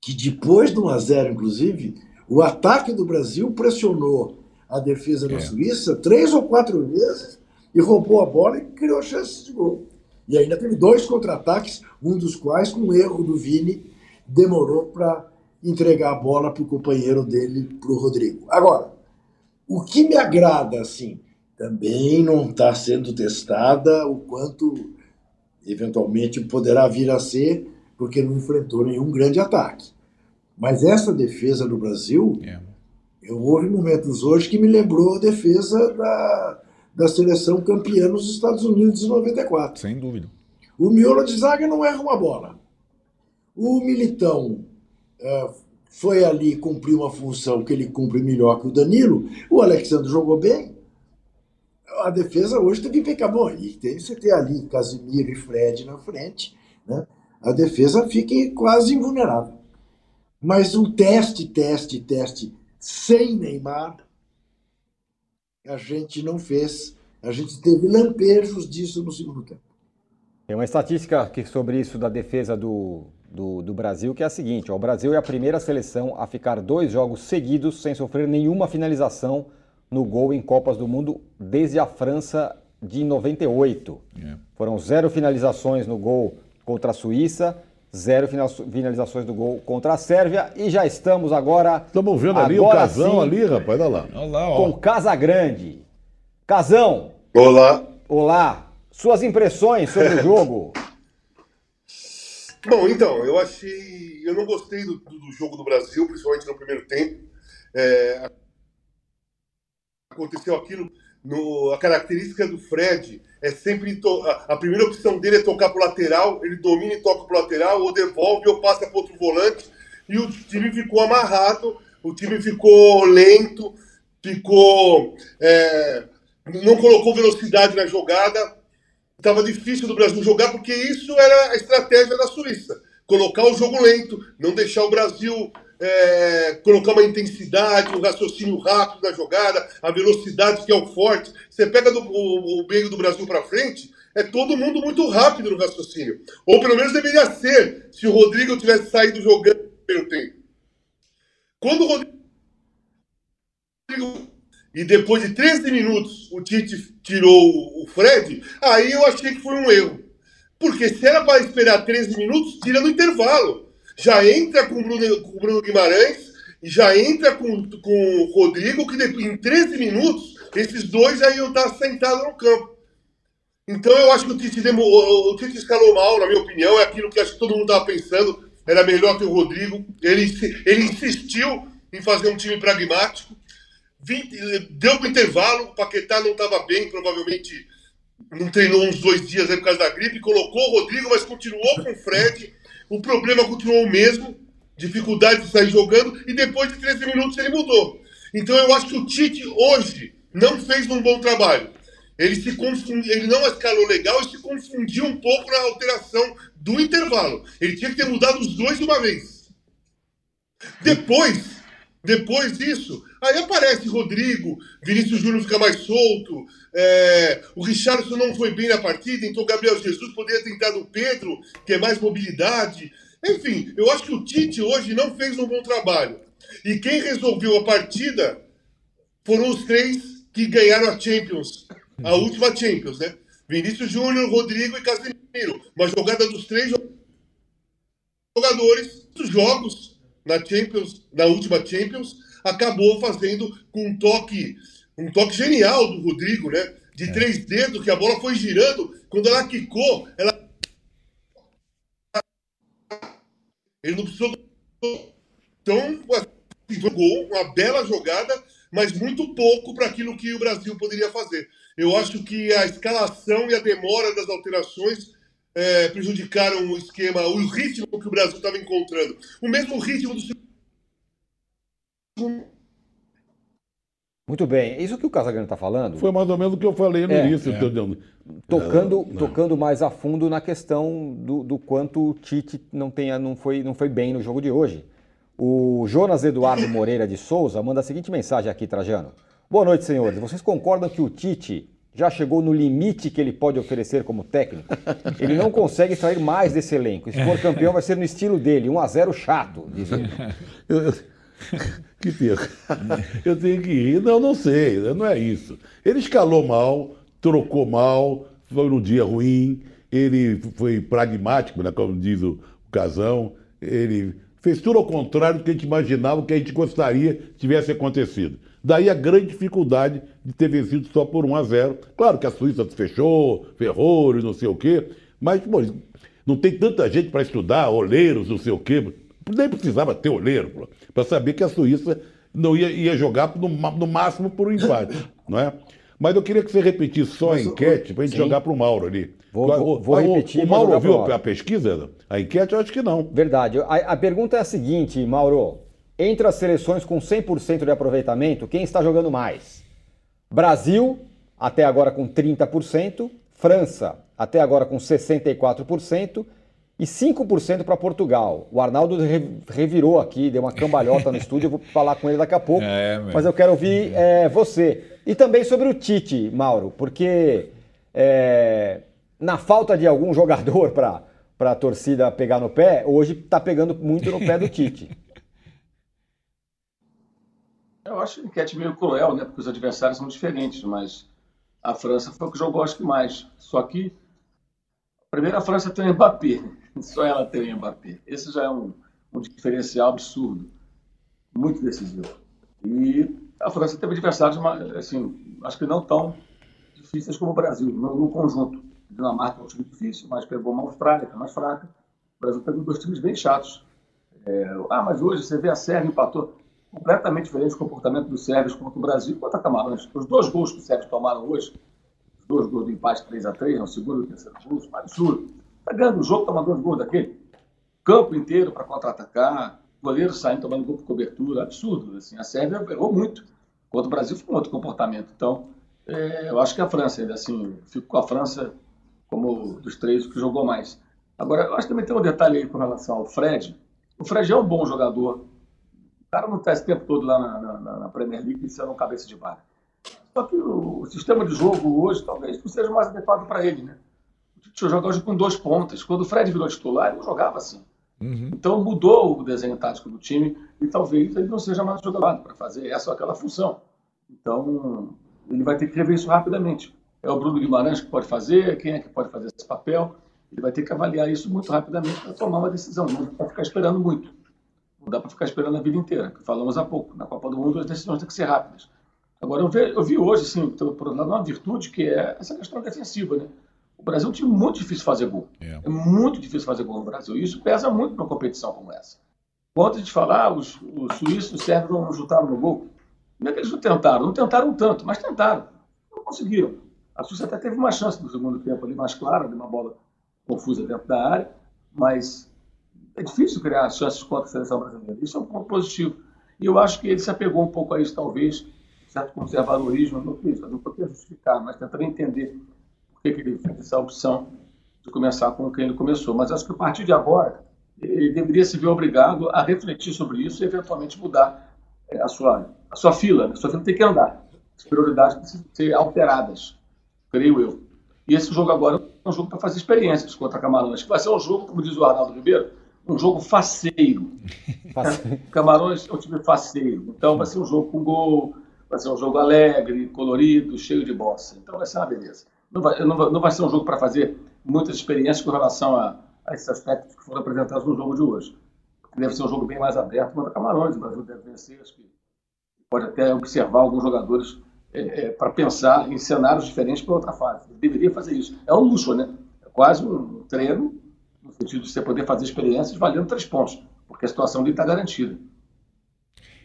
que depois do 1 a 0 inclusive, o ataque do Brasil pressionou a defesa da É. Suíça três ou quatro vezes e roubou a bola e criou chances de gol. E ainda teve dois contra-ataques, um dos quais, com um erro do Vini, demorou para entregar a bola para o companheiro dele, para o Rodrigo. Agora, o que me agrada, assim, também não está sendo testada o quanto eventualmente poderá vir a ser, porque não enfrentou nenhum grande ataque. Mas essa defesa do Brasil, É. eu houve momentos hoje que me lembrou a defesa da, da seleção campeã nos Estados Unidos em 94. Sem dúvida. O miolo de zaga não erra uma bola. O Militão uh, foi ali cumprir uma função que ele cumpre melhor que o Danilo. O Alexandre jogou bem. A defesa hoje teve que pecar. Bom, e tem você ter ali Casimiro e Fred na frente, né? a defesa fica quase invulnerável. Mas um teste, teste, teste sem Neymar, a gente não fez. A gente teve lampejos disso no segundo tempo. Tem uma estatística sobre isso da defesa do, do, do, Brasil, que é a seguinte: ó, o Brasil é a primeira seleção a ficar dois jogos seguidos sem sofrer nenhuma finalização no gol em Copas do Mundo desde a França de 98. É. Foram zero finalizações no gol contra a Suíça, zero finalizações do gol contra a Sérvia e já estamos agora. Estamos vendo ali o Casão sim, ali, rapaz, olha lá. Olha lá ó. Com Casagrande. Casão. Olá. Olá. Suas impressões sobre o jogo? Bom, então, eu achei. Eu não gostei do, do jogo do Brasil, principalmente no primeiro tempo. É... Aconteceu aquilo. No... A característica do Fred é sempre. To... A primeira opção dele é tocar para o lateral, ele domina e toca para o lateral, ou devolve ou passa para outro volante. E o time ficou amarrado, o time ficou lento, ficou. É... Não colocou velocidade na jogada estava difícil do Brasil jogar, porque isso era a estratégia da Suíça. Colocar o jogo lento, não deixar o Brasil é, colocar uma intensidade, um raciocínio rápido na jogada, a velocidade que é o forte. Você pega do, o, o meio do Brasil para frente, é todo mundo muito rápido no raciocínio. Ou pelo menos deveria ser, se o Rodrigo tivesse saído jogando no primeiro tempo. Quando o Rodrigo e depois de 13 minutos o Tite tirou o Fred, aí eu achei que foi um erro. Porque se era para esperar 13 minutos, tira no intervalo. Já entra com o Bruno, com Bruno Guimarães e já entra com, com o Rodrigo, que em 13 minutos, esses dois já iam estar sentados no campo. Então eu acho que o Tite, o, o Tite escalou mal, na minha opinião, é aquilo que acho que todo mundo estava pensando, era melhor que o Rodrigo. Ele, ele insistiu em fazer um time pragmático 20, deu para intervalo, o Paquetá não estava bem, provavelmente não treinou uns dois dias aí por causa da gripe, colocou o Rodrigo, mas continuou com o Fred. O problema continuou o mesmo, dificuldade de sair jogando, e depois de 13 minutos ele mudou. Então eu acho que o Tite hoje não fez um bom trabalho. Ele, se confundiu, ele não escalou legal e se confundiu um pouco na alteração do intervalo. Ele tinha que ter mudado os dois de uma vez. Depois, depois disso, aí aparece Rodrigo, Vinícius Júnior fica mais solto, é, o Richardson não foi bem na partida, então o Gabriel Jesus poderia ter tentado o Pedro, que é mais mobilidade. Enfim, eu acho que o Tite hoje não fez um bom trabalho. E quem resolveu a partida foram os três que ganharam a Champions, a última Champions, né? Vinícius Júnior, Rodrigo e Casemiro. Uma jogada dos três jogadores, dos jogos na Champions, na última Champions, acabou fazendo com um toque, um toque genial do Rodrigo, né? De é. três dedos, que a bola foi girando, quando ela quicou, ela. Ele não precisou. Então, jogou uma bela jogada, mas muito pouco para aquilo que o Brasil poderia fazer. Eu acho que a escalação e a demora das alterações é, prejudicaram o esquema, o ritmo que o Brasil estava encontrando. O mesmo ritmo do muito bem, isso que o Casagrande está falando. Foi mais ou menos o que eu falei no é, início. É. Tocando, é, tocando mais a fundo na questão do, do, quanto o Tite não, tenha, não, foi, não foi bem no jogo de hoje. O Jonas Eduardo Moreira de Souza manda a seguinte mensagem aqui, Trajano. Boa noite, senhores. Vocês concordam que o Tite já chegou no limite que ele pode oferecer como técnico. Ele não consegue extrair mais desse elenco. Se for campeão, vai ser no estilo dele, 1 a 0 chato, diz ele. que perco. Eu tenho que rir. Não, não sei, não é isso. Ele escalou mal, trocou mal, foi num dia ruim, ele foi pragmático, né, como diz o, Casão, ele fez tudo ao contrário do que a gente imaginava, que a gente gostaria que tivesse acontecido. Daí a grande dificuldade de ter vencido só por 1 a 0. Claro que a Suíça fechou, ferrou e não sei o quê, mas pô, não tem tanta gente para estudar, olheiros, não sei o quê. Nem precisava ter olheiro para saber que a Suíça não ia, ia jogar no, no máximo por um empate, não é? Mas eu queria que você repetisse só a Mas o- enquete para a gente Sim. jogar para o Mauro ali. Vou- O- vou- o- vou o- repetir O vou Mauro ouviu a pesquisa? A enquete, eu acho que não. Verdade. A, a pergunta é a seguinte, Mauro. Entre as seleções com 100% de aproveitamento, quem está jogando mais? Brasil, até agora com 30%, França, até agora com 64% e 5% para Portugal. O Arnaldo re- revirou aqui, deu uma cambalhota no estúdio, eu vou falar com ele daqui a pouco. É, mas eu quero ouvir é, você. E também sobre o Tite, Mauro, porque é, na falta de algum jogador para a torcida pegar no pé, hoje está pegando muito no pé do Tite. Eu acho a enquete meio cruel, né? Porque os adversários são diferentes, mas a França foi o que jogou, acho que mais. Só que, primeiro, a França tem o Mbappé. Só ela tem o Mbappé. Esse já é um, um diferencial absurdo. Muito decisivo. E a França teve adversários, assim, acho que não tão difíceis como o Brasil, no, no conjunto. A Dinamarca é um time difícil, mas pegou uma Austrália, que é mais fraca. O Brasil pegou dois times bem chatos. É, ah, mas hoje você vê a Sérvia empatou. Completamente diferente o comportamento dos sérvios contra o Brasil e contra Camarões. Os dois gols que os sérvios tomaram hoje, dois gols do empate 3x3, no segundo e terceiro gol, um absurdo. Está ganhando o jogo, tomando dois gols daquele. Campo inteiro para contra-atacar, goleiro saindo, tomando gol por cobertura, absurdo. Assim, a Sérvia errou muito. Contra o Brasil foi um outro comportamento. Então, é, eu acho que a França, ainda assim, fico com a França como dos três o que jogou mais. Agora, eu acho que também tem um detalhe aí com relação ao Fred. O Fred é um bom jogador. O cara não está esse tempo todo lá na, na, na Premier League sendo um cabeça de barra. Só que o, sistema de jogo hoje talvez não seja mais adequado para ele, né? O Tite joga hoje com dois pontas. Quando o Fred virou titular, ele jogava assim. Então mudou o desenho tático do time e talvez ele não seja mais jogador para fazer essa ou aquela função. Então ele vai ter que rever isso rapidamente. É o Bruno Guimarães que pode fazer, quem é que pode fazer esse papel? Ele vai ter que avaliar isso muito rapidamente para tomar uma decisão. Não dá para ficar esperando muito. Não dá para ficar esperando a vida inteira, que falamos há pouco. Na Copa do Mundo as decisões têm que ser rápidas. Agora, eu vi, eu vi hoje, assim, por outro lado, uma virtude que é essa questão defensiva, né? O Brasil é um time muito difícil de fazer gol. É. É muito difícil fazer gol no Brasil. E isso pesa muito numa competição como essa. Quando a gente falar, ah, os, os suíços e os sérvios não chutaram no gol. Não é que eles não tentaram, não tentaram tanto, mas tentaram. Não conseguiram. A Suíça até teve uma chance no segundo tempo ali mais clara, de uma bola confusa dentro da área, mas é difícil criar chances contra a seleção brasileira. Isso é um ponto positivo. E eu acho que ele se apegou um pouco a isso, talvez, certo conservadorismo, não quis, não quis justificar, mas tentando entender por que, que ele fez essa opção de começar com quem ele começou. Mas acho que a partir de agora, ele deveria se ver obrigado a refletir sobre isso e eventualmente mudar eh, a sua, a sua fila. né? A sua fila tem que andar. As prioridades precisam ser alteradas, creio eu. E esse jogo agora é um jogo para fazer experiências contra Camarões, que vai ser um jogo, como diz o Arnaldo Ribeiro, um jogo faceiro. Camarões é um time faceiro. Então vai ser um jogo com gol, vai ser um jogo alegre, colorido, cheio de bossa. Então vai ser uma beleza. Não vai, não não vai ser um jogo para fazer muitas experiências com relação a, a esses aspectos que foram apresentados no jogo de hoje. Deve ser um jogo bem mais aberto contra Camarões. O Brasil deve vencer, acho que pode até observar alguns jogadores para pensar em cenários diferentes para outra fase. Ele deveria fazer isso. É um luxo, né? É quase um treino, no sentido de você poder fazer experiências valendo três pontos, porque a situação dele está garantida.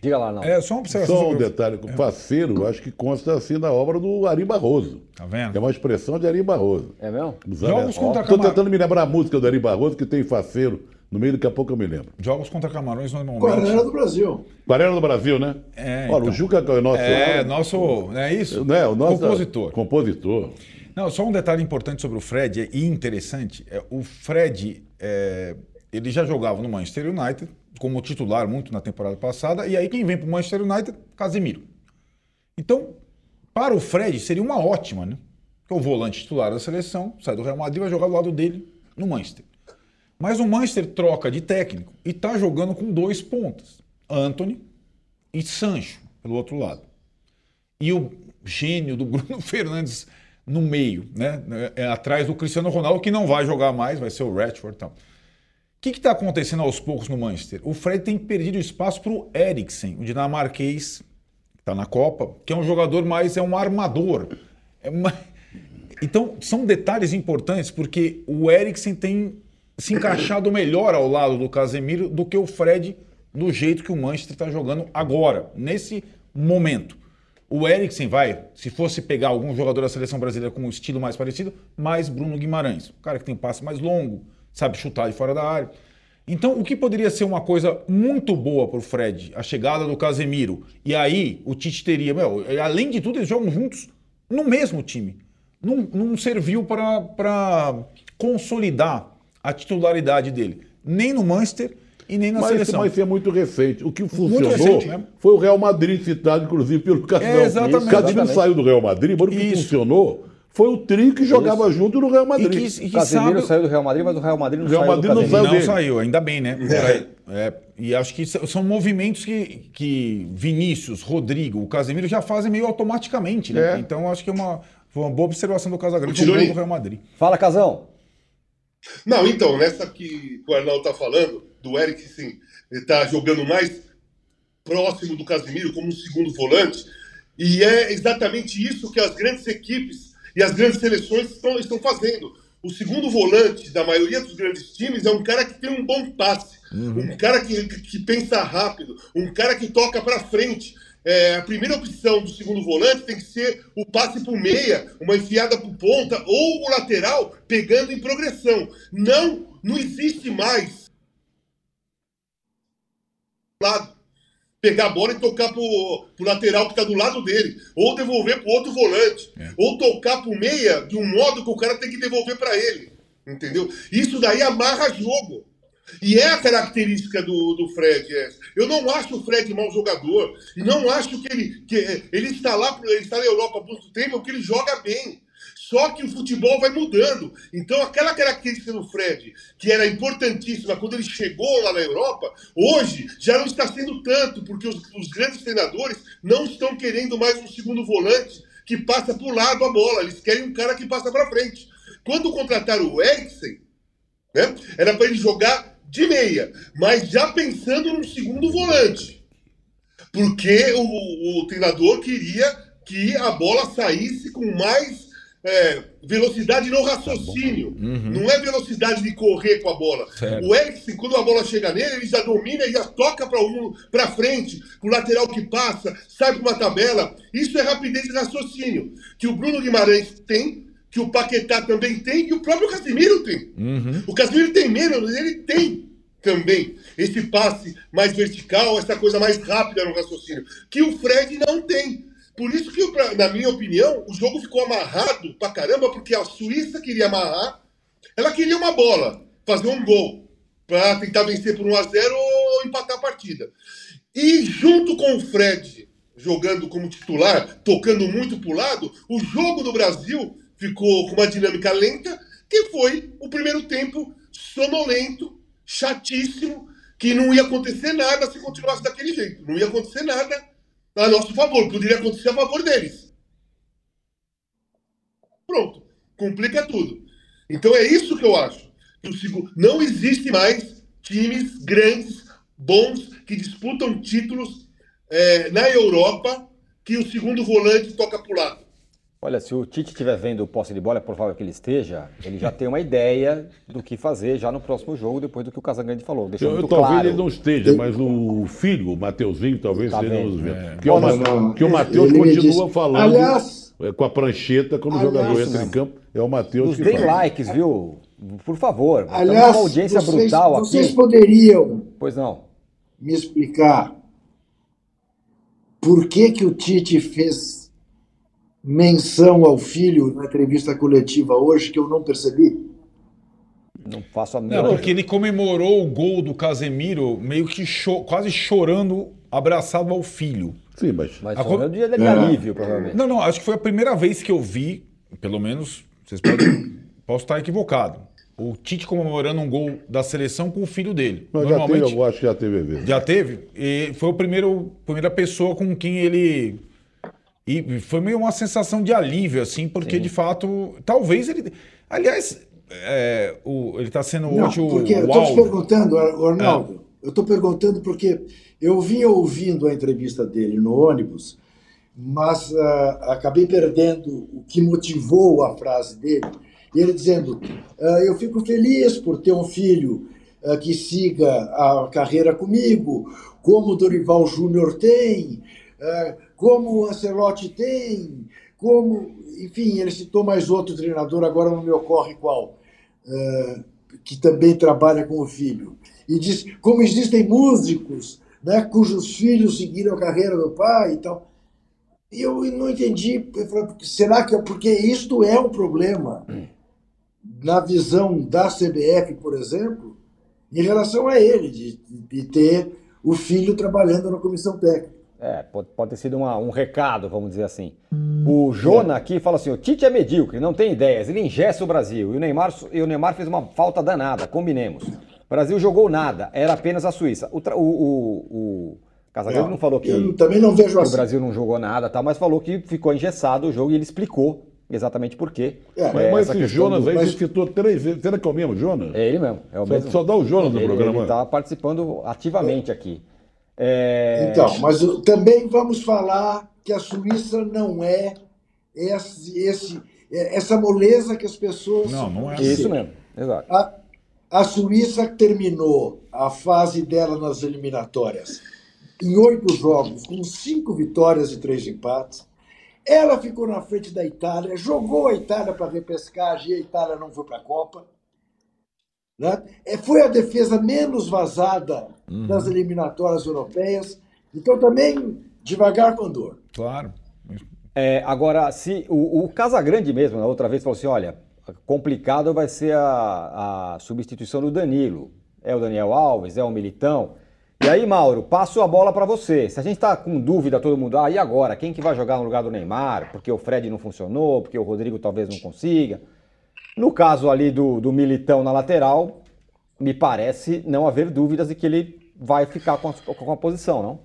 Diga lá, Arnaldo. É, só uma observação. Só um detalhe, o faceiro, acho que consta assim da obra do Ari Barroso. Tá É vendo? uma expressão de Ari Barroso. É mesmo? Jogos contra Estou Camar- tentando me lembrar a música do Ari Barroso, que tem faceiro. No meio, daqui a pouco eu me lembro. Jogos contra Camarões normalmente. Guarani do Brasil. Aquarela do Brasil, né? É, Olha, então. o Juca é o nosso... É, nosso. Não é isso? né, o nosso Compositor. Compositor. Não, só um detalhe importante sobre o Fred é- e interessante. É, o Fred, é, ele já jogava no Manchester United como titular muito na temporada passada, e aí quem vem para o Manchester United, Casemiro. Então, para o Fred seria uma ótima, né? Porque o volante titular da seleção sai do Real Madrid e vai jogar do lado dele no Manchester. Mas o Manchester troca de técnico e está jogando com dois pontas, Anthony e Sancho pelo outro lado e o gênio do Bruno Fernandes no meio, né? É, atrás do Cristiano Ronaldo, que não vai jogar mais, vai ser o Rashford e tal. Que está acontecendo aos poucos no Manchester? O Fred tem perdido espaço para o Eriksen, o dinamarquês, que está na Copa, que é um jogador mais, é um armador. É uma- Então, são detalhes importantes, porque o Eriksen tem se encaixado melhor ao lado do Casemiro do que o Fred, do jeito que o Manchester está jogando agora, nesse momento. O Eriksen vai, se fosse pegar algum jogador da seleção brasileira com um estilo mais parecido, mais Bruno Guimarães. O cara que tem um passe mais longo, sabe chutar de fora da área. Então, o que poderia ser uma coisa muito boa para o Fred, a chegada do Casemiro, e aí o Tite teria, meu, além de tudo, eles jogam juntos no mesmo time. Não, não serviu para consolidar a titularidade dele, nem no Manchester e nem na Mas, seleção. mas é muito recente. O que funcionou recente, né? foi o Real Madrid, citado inclusive pelo Casimiro. É, exatamente. O Exatamente. saiu do Real Madrid, mas o que Isso. funcionou foi o trio que jogava junto no Real E Madrid. que, e O que Casemiro sabe... saiu do Real Madrid, mas o Real Madrid não O Real saiu Madrid do não Casemiro. saiu Não saiu, ainda bem, né? É, e acho que são movimentos que, que Vinícius, Rodrigo, o Casemiro já fazem meio automaticamente, né? É. Então acho que é uma, foi uma boa observação do Casagrande, com o Real Madrid. Fala, Casão. Não, então, nessa que o Arnaldo tá falando, do Eric, sim, ele tá jogando mais próximo do Casemiro como um segundo volante, e é exatamente isso que as grandes equipes e as grandes seleções estão, estão fazendo. O segundo volante da maioria dos grandes times é um cara que tem um bom passe, um cara que, que pensa rápido, um cara que toca para frente. É, a primeira opção do segundo volante tem que ser o passe para o meia, uma enfiada para ponta, ou o lateral pegando em progressão. Não, não existe mais lado. Pegar a bola e tocar pro, pro lateral que está do lado dele. Ou devolver pro outro volante. Ou tocar pro meia de um modo que o cara tem que devolver para ele. Entendeu? Isso daí amarra jogo. E é a característica do, do Fred. é. Eu não acho o Fred mau jogador. E não acho que ele. Que ele está lá, ele está na Europa há muito tempo, porque ele joga bem. Só que o futebol vai mudando. Então, aquela característica do Fred, que era importantíssima quando ele chegou lá na Europa, hoje já não está sendo tanto, porque os, os grandes treinadores não estão querendo mais um segundo volante que passa por lado a bola. Eles querem um cara que passa para frente. Quando contrataram o Eriksen, né, era para ele jogar de meia, mas já pensando no segundo volante. Porque o, o treinador queria que a bola saísse com mais é, velocidade no raciocínio. Não é velocidade de correr com a bola. O Eriksen, quando a bola chega nele, ele já domina e já toca para um, para frente, o lateral que passa, sai para uma tabela. Isso é rapidez de raciocínio. Que o Bruno Guimarães tem, que o Paquetá também tem, que o próprio Casimiro tem. O Casimiro tem menos, mas ele tem também esse passe mais vertical, essa coisa mais rápida no raciocínio, que o Fred não tem. Por isso que, na minha opinião, o jogo ficou amarrado pra caramba, porque a Suíça queria amarrar, ela queria uma bola, fazer um gol, pra tentar vencer por 1 a 0 ou empatar a partida. E junto com o Fred jogando como titular, tocando muito pro lado, o jogo do Brasil ficou com uma dinâmica lenta, que foi o primeiro tempo sonolento, chatíssimo, que não ia acontecer nada se continuasse daquele jeito. Não ia acontecer nada a nosso favor, poderia acontecer a favor deles. Pronto, complica tudo. Então é isso que eu acho. O Não existe mais times grandes, bons, que disputam títulos é, na Europa que o segundo volante toca pro lado. Olha, se o Tite estiver vendo o posse de bola, é provável que ele esteja, ele já tem uma ideia do que fazer já no próximo jogo, depois do que o Casagrande falou. Deixou Eu, muito talvez claro. ele não esteja, mas o filho, o Mateuzinho, talvez Tá esteja nos vendo. é. Que, não, que o me continua disse- falando Aliás- é, com a prancheta quando o jogador entra em campo. É o Matheus Nos que deem likes, viu? Por favor. Aliás, numa audiência vocês, brutal vocês aqui. poderiam Pois não. me explicar por que, que o Tite fez menção ao filho na entrevista coletiva hoje que eu não percebi? Não faço a Não, menor. porque ele comemorou o gol do Casemiro meio que cho- quase chorando, abraçado ao filho. Sim, mas Mas A é o dia de alívio, provavelmente. Não, não, acho que foi a primeira vez que eu vi, pelo menos, vocês podem, posso estar equivocado, o Tite comemorando um gol da seleção com o filho dele. mas já teve, Normalmente, eu acho que já teve evento. já teve, e foi o primeiro, primeira pessoa com quem ele... E foi meio uma sensação de alívio, assim, porque de fato, talvez ele... Aliás, é, o, ele está sendo Não, hoje o, porque eu o estou te perguntando, Arnaldo, eu estou perguntando porque eu vinha ouvindo a entrevista dele no ônibus, mas ah, acabei perdendo o que motivou a frase dele. E ele dizendo: ah, Eu fico feliz por ter um filho ah, que siga a carreira comigo, como o Dorival Júnior tem. ah, como o Ancelotti tem, como, enfim, ele citou mais outro treinador, agora não me ocorre qual, uh, que também trabalha com o filho. E diz como existem músicos né, cujos filhos seguiram a carreira do pai e tal. E eu não entendi, eu falei, será que é porque isto é um problema na visão da CBF, por exemplo, em relação a ele, de, de ter o filho trabalhando na comissão técnica. É, pode, pode ter sido uma, um recado, vamos dizer assim. O Jona aqui fala assim: o Tite é medíocre, não tem ideias, ele ingessa o Brasil. E o Neymar, e o Neymar fez uma falta danada, combinemos. O Brasil jogou nada, era apenas a Suíça. O, o, o, o Casagrande não falou que, eu também não vejo que assim. o Brasil não jogou nada, tá, mas falou que ficou engessado o jogo e ele explicou exatamente por quê. É, mas, É, mas esse Jonas do- aí mas- citou três vezes. Será que é o mesmo Jonas? É ele mesmo, é o Só- mesmo. só dá o Jonas no programa. Ele está participando ativamente aqui. É, Então, mas também vamos falar que a Suíça não é esse, esse- é- essa moleza que as pessoas. Não, não é Isso mesmo, exato. A, a Suíça terminou a fase dela nas eliminatórias em oito jogos, com cinco vitórias e três empates. Ela ficou na frente da Itália, jogou a Itália para repescagem e a Itália não foi para a Copa. Né? É, Foi a defesa menos vazada das eliminatórias europeias. Então, também, devagar com dor. Claro. É, agora, se o, o Casagrande mesmo, na outra vez, falou assim: olha, complicado vai ser a, a substituição do Danilo. É o Daniel Alves, é o Militão. E aí, Mauro, passo a bola para você. Se a gente está com dúvida, todo mundo, ah, e agora? Quem que vai jogar no lugar do Neymar? Porque o Fred não funcionou, porque o Rodrigo talvez não consiga. No caso ali do, do Militão na lateral, me parece não haver dúvidas de que ele vai ficar com a, com a posição, não?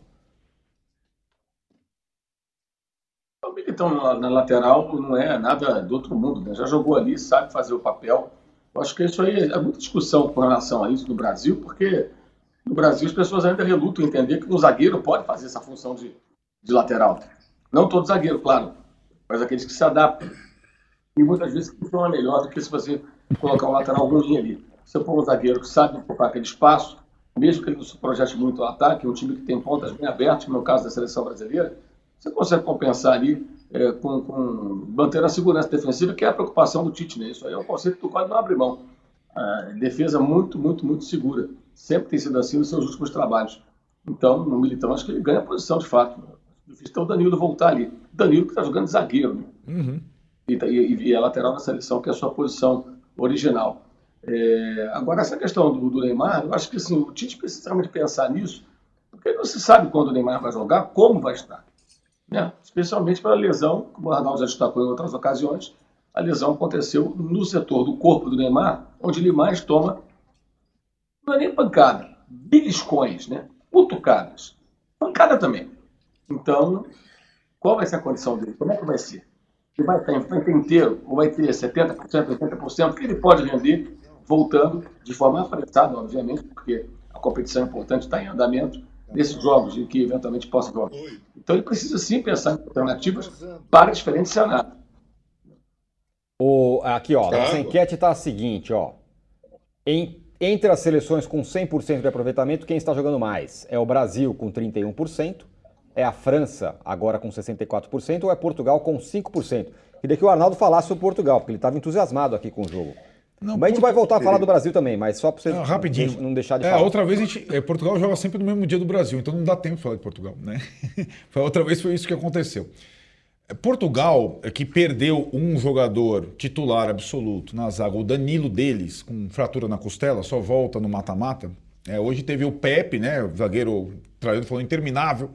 O Militão na, na lateral não é nada do outro mundo, né? Já jogou ali, sabe fazer o papel. Eu acho que isso aí é muita discussão com relação a isso no Brasil, porque no Brasil as pessoas ainda relutam em entender que o zagueiro pode fazer essa função de, de lateral. Não todo zagueiro, claro, mas aqueles que se adaptam. E muitas vezes funciona melhor do que se você colocar um lateral ruim ali. Se eu pôr um zagueiro que sabe ocupar aquele espaço, mesmo que ele não projete muito o ataque, um time que tem pontas bem abertas, como é caso da seleção brasileira, você consegue compensar ali é, com, com manter a segurança defensiva, que é a preocupação do Tite. Né? Isso aí é um conceito que o qual não abre mão. A defesa muito, muito, muito segura. Sempre tem sido assim nos seus últimos trabalhos. Então, no Militão, acho que ele ganha posição de fato. Difícil ter o Danilo voltar ali. Danilo que está jogando de zagueiro. Né? E, e, e é lateral da seleção, que é a sua posição original. É, agora, essa questão do, do Neymar, eu acho que assim, o Tite precisa realmente pensar nisso, porque não se sabe quando o Neymar vai jogar, como vai estar. Né? Especialmente pela lesão, como o Arnaldo já destacou em outras ocasiões, a lesão aconteceu no setor do corpo do Neymar, onde ele mais toma, não é nem pancada, beliscões, né? cutucadas. Pancada também. Então, qual vai ser a condição dele? Como é que vai ser? Ele vai estar em frente inteiro, ou vai ter 70%, 80%, que ele pode render voltando de forma apressada, obviamente, porque a competição é importante, está em andamento, nesses jogos em que eventualmente possa jogar. Então ele precisa sim pensar em alternativas para diferentes cenários. O, aqui, ó, nossa enquete está a seguinte, ó. Em- entre as seleções com 100% de aproveitamento, quem está jogando mais? É o Brasil com 31%, é a França agora com 64% ou é Portugal com 5%? Queria que o Arnaldo falasse sobre Portugal, porque ele estava entusiasmado aqui com o jogo. Não, mas a gente vai voltar a falar do Brasil também, mas só para você Ah, rapidinho. não deixar de é, falar. outra vez a gente, é, Portugal joga sempre no mesmo dia do Brasil, então não dá tempo de falar de Portugal, né? Outra vez foi isso que aconteceu. É, Portugal é que perdeu um jogador titular absoluto na zaga, o Danilo deles, com fratura na costela, só volta no mata-mata. É, hoje teve o Pepe, né, o zagueiro traído, falou interminável,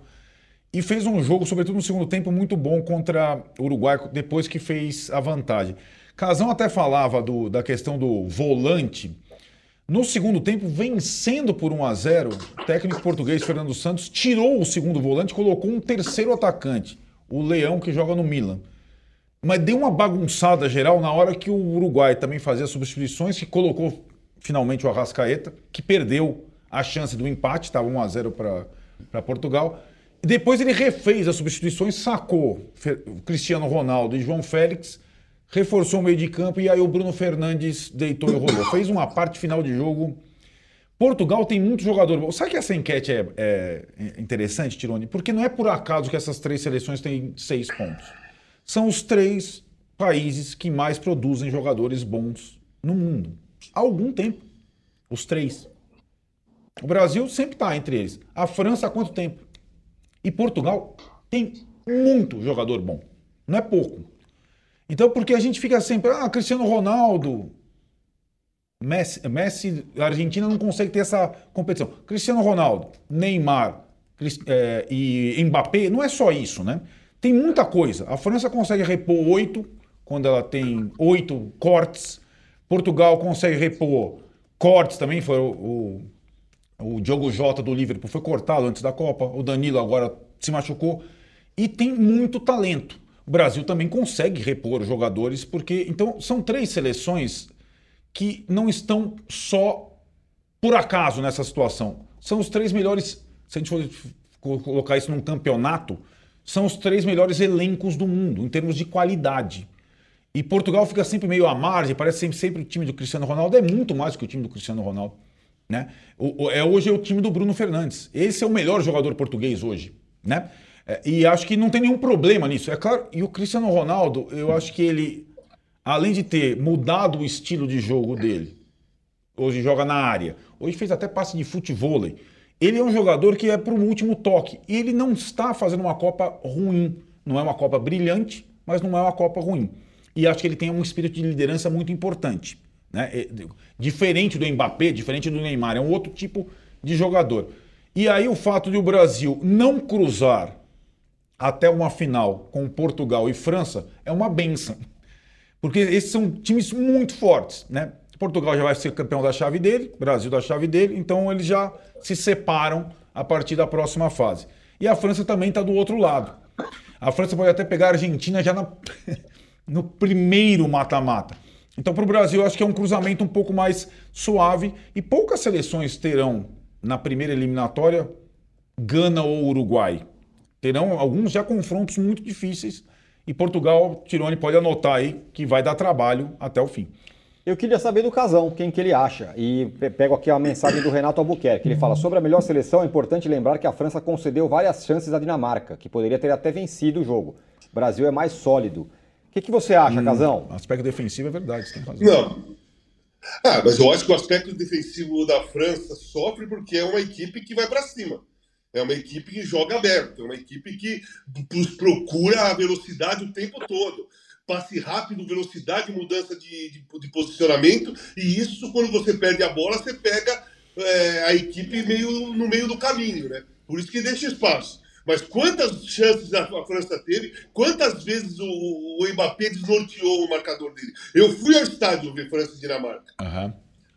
e fez um jogo, sobretudo no segundo tempo, muito bom contra o Uruguai, depois que fez a vantagem. Casão até falava do- da questão do volante. No segundo tempo, vencendo por 1 a 0, o técnico português Fernando Santos tirou o segundo volante colocou um terceiro atacante, o Leão, que joga no Milan. Mas deu uma bagunçada geral na hora que o Uruguai também fazia substituições, que colocou finalmente o Arrascaeta, que perdeu a chance do empate, estava 1 a 0 para Portugal. Depois ele refez as substituições, sacou Cristiano Ronaldo e João Félix, reforçou o meio de campo e aí o Bruno Fernandes deitou e rolou. Fez uma parte final de jogo Portugal tem muito jogador. Sabe que essa enquete é, é interessante, Tironi? Porque não é por acaso que essas três seleções têm seis pontos. São os três países que mais produzem jogadores bons no mundo. Há algum tempo. Os três. O Brasil sempre está entre eles. A França há quanto tempo? E Portugal tem muito jogador bom. Não é pouco. Então, porque a gente fica sempre, ah, Cristiano Ronaldo, Messi, Messi, a Argentina não consegue ter essa competição. Cristiano Ronaldo, Neymar é, e Mbappé, não é só isso, né? Tem muita coisa. A França consegue repor oito, quando ela tem oito cortes. Portugal consegue repor cortes também. Foi o, o, o Diogo Jota do Liverpool foi cortado antes da Copa. O Danilo agora se machucou. E tem muito talento. O Brasil também consegue repor jogadores, porque. Então, são três seleções que não estão só por acaso nessa situação. São os três melhores. Se a gente for colocar isso num campeonato, são os três melhores elencos do mundo, em termos de qualidade. E Portugal fica sempre meio à margem, parece sempre, sempre o time do Cristiano Ronaldo. É muito mais que o time do Cristiano Ronaldo. Né? O, é, hoje é o time do Bruno Fernandes. Esse é o melhor jogador português hoje. Né? É, e acho que não tem nenhum problema nisso. É claro, e o Cristiano Ronaldo, eu acho que ele, além de ter mudado o estilo de jogo dele, hoje joga na área, hoje fez até passe de futebol. Ele é um jogador que é para o último toque. E ele não está fazendo uma Copa ruim. Não é uma Copa brilhante, mas não é uma Copa ruim e acho que ele tem um espírito de liderança muito importante. Né? É, diferente do Mbappé, diferente do Neymar, é um outro tipo de jogador. E aí o fato de o Brasil não cruzar até uma final com Portugal e França é uma benção. Porque esses são times muito fortes, né? Portugal já vai ser campeão da chave dele, Brasil da chave dele, então eles já se separam a partir da próxima fase. E a França também está do outro lado. A França pode até pegar a Argentina já na no primeiro mata-mata. Então, para o Brasil, acho que é um cruzamento um pouco mais suave e poucas seleções terão na primeira eliminatória Gana ou Uruguai. Terão alguns já confrontos muito difíceis e Portugal, Tirone pode anotar aí que vai dar trabalho até o fim. Eu queria saber do Casão, quem que ele acha. E pego aqui a mensagem do Renato Albuquerque. Ele fala: sobre a melhor seleção, é importante lembrar que a França concedeu várias chances à Dinamarca, que poderia ter até vencido o jogo. O Brasil é mais sólido que, que você acha, hum, Casão? Aspecto defensivo é verdade, você tem razão. Não. Ah, mas eu acho que o aspecto defensivo da França sofre porque é uma equipe que vai para cima. É uma equipe que joga aberto, é uma equipe que procura a velocidade o tempo todo. Passe rápido, velocidade, mudança de, de, de posicionamento. E isso, quando você perde a bola, você pega é, a equipe meio no meio do caminho, né? Por isso que deixa espaço. Mas quantas chances a, França teve? Quantas vezes o, o Mbappé desnorteou o marcador dele? Eu fui ao estádio ver França e Dinamarca. Uhum.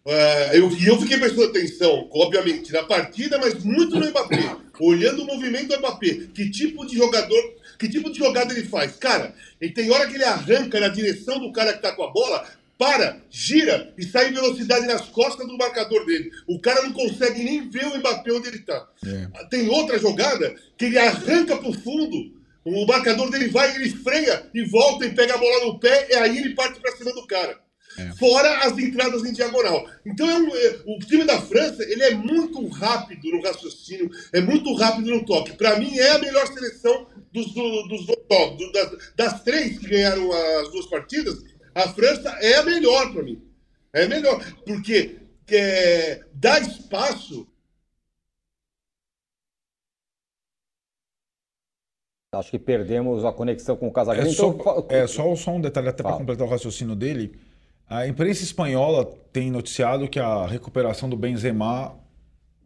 Uh, eu, e eu fiquei prestando atenção, obviamente, na partida, mas muito no Mbappé. olhando o movimento do Mbappé. Que tipo de jogador, que tipo de jogada ele faz? Cara, ele tem hora que ele arranca na direção do cara que tá com a bola, para, gira e sai em velocidade nas costas do marcador dele. O cara não consegue nem ver o Mbappé onde ele está. É. Tem outra jogada que ele arranca para o fundo, o marcador dele vai, ele freia e volta e pega a bola no pé, e aí ele parte para cima do cara. É. Fora as entradas em diagonal. Então é um, é, o time da França ele é muito rápido no raciocínio, é muito rápido no toque. Para mim é a melhor seleção dos, dos, dos das, das três que ganharam as duas partidas a França é a melhor para mim. É melhor. Porque é, dá espaço. Acho que perdemos a conexão com o Casagrande. É, então... só, é só, só um detalhe, até para completar o raciocínio dele. A imprensa espanhola tem noticiado que a recuperação do Benzema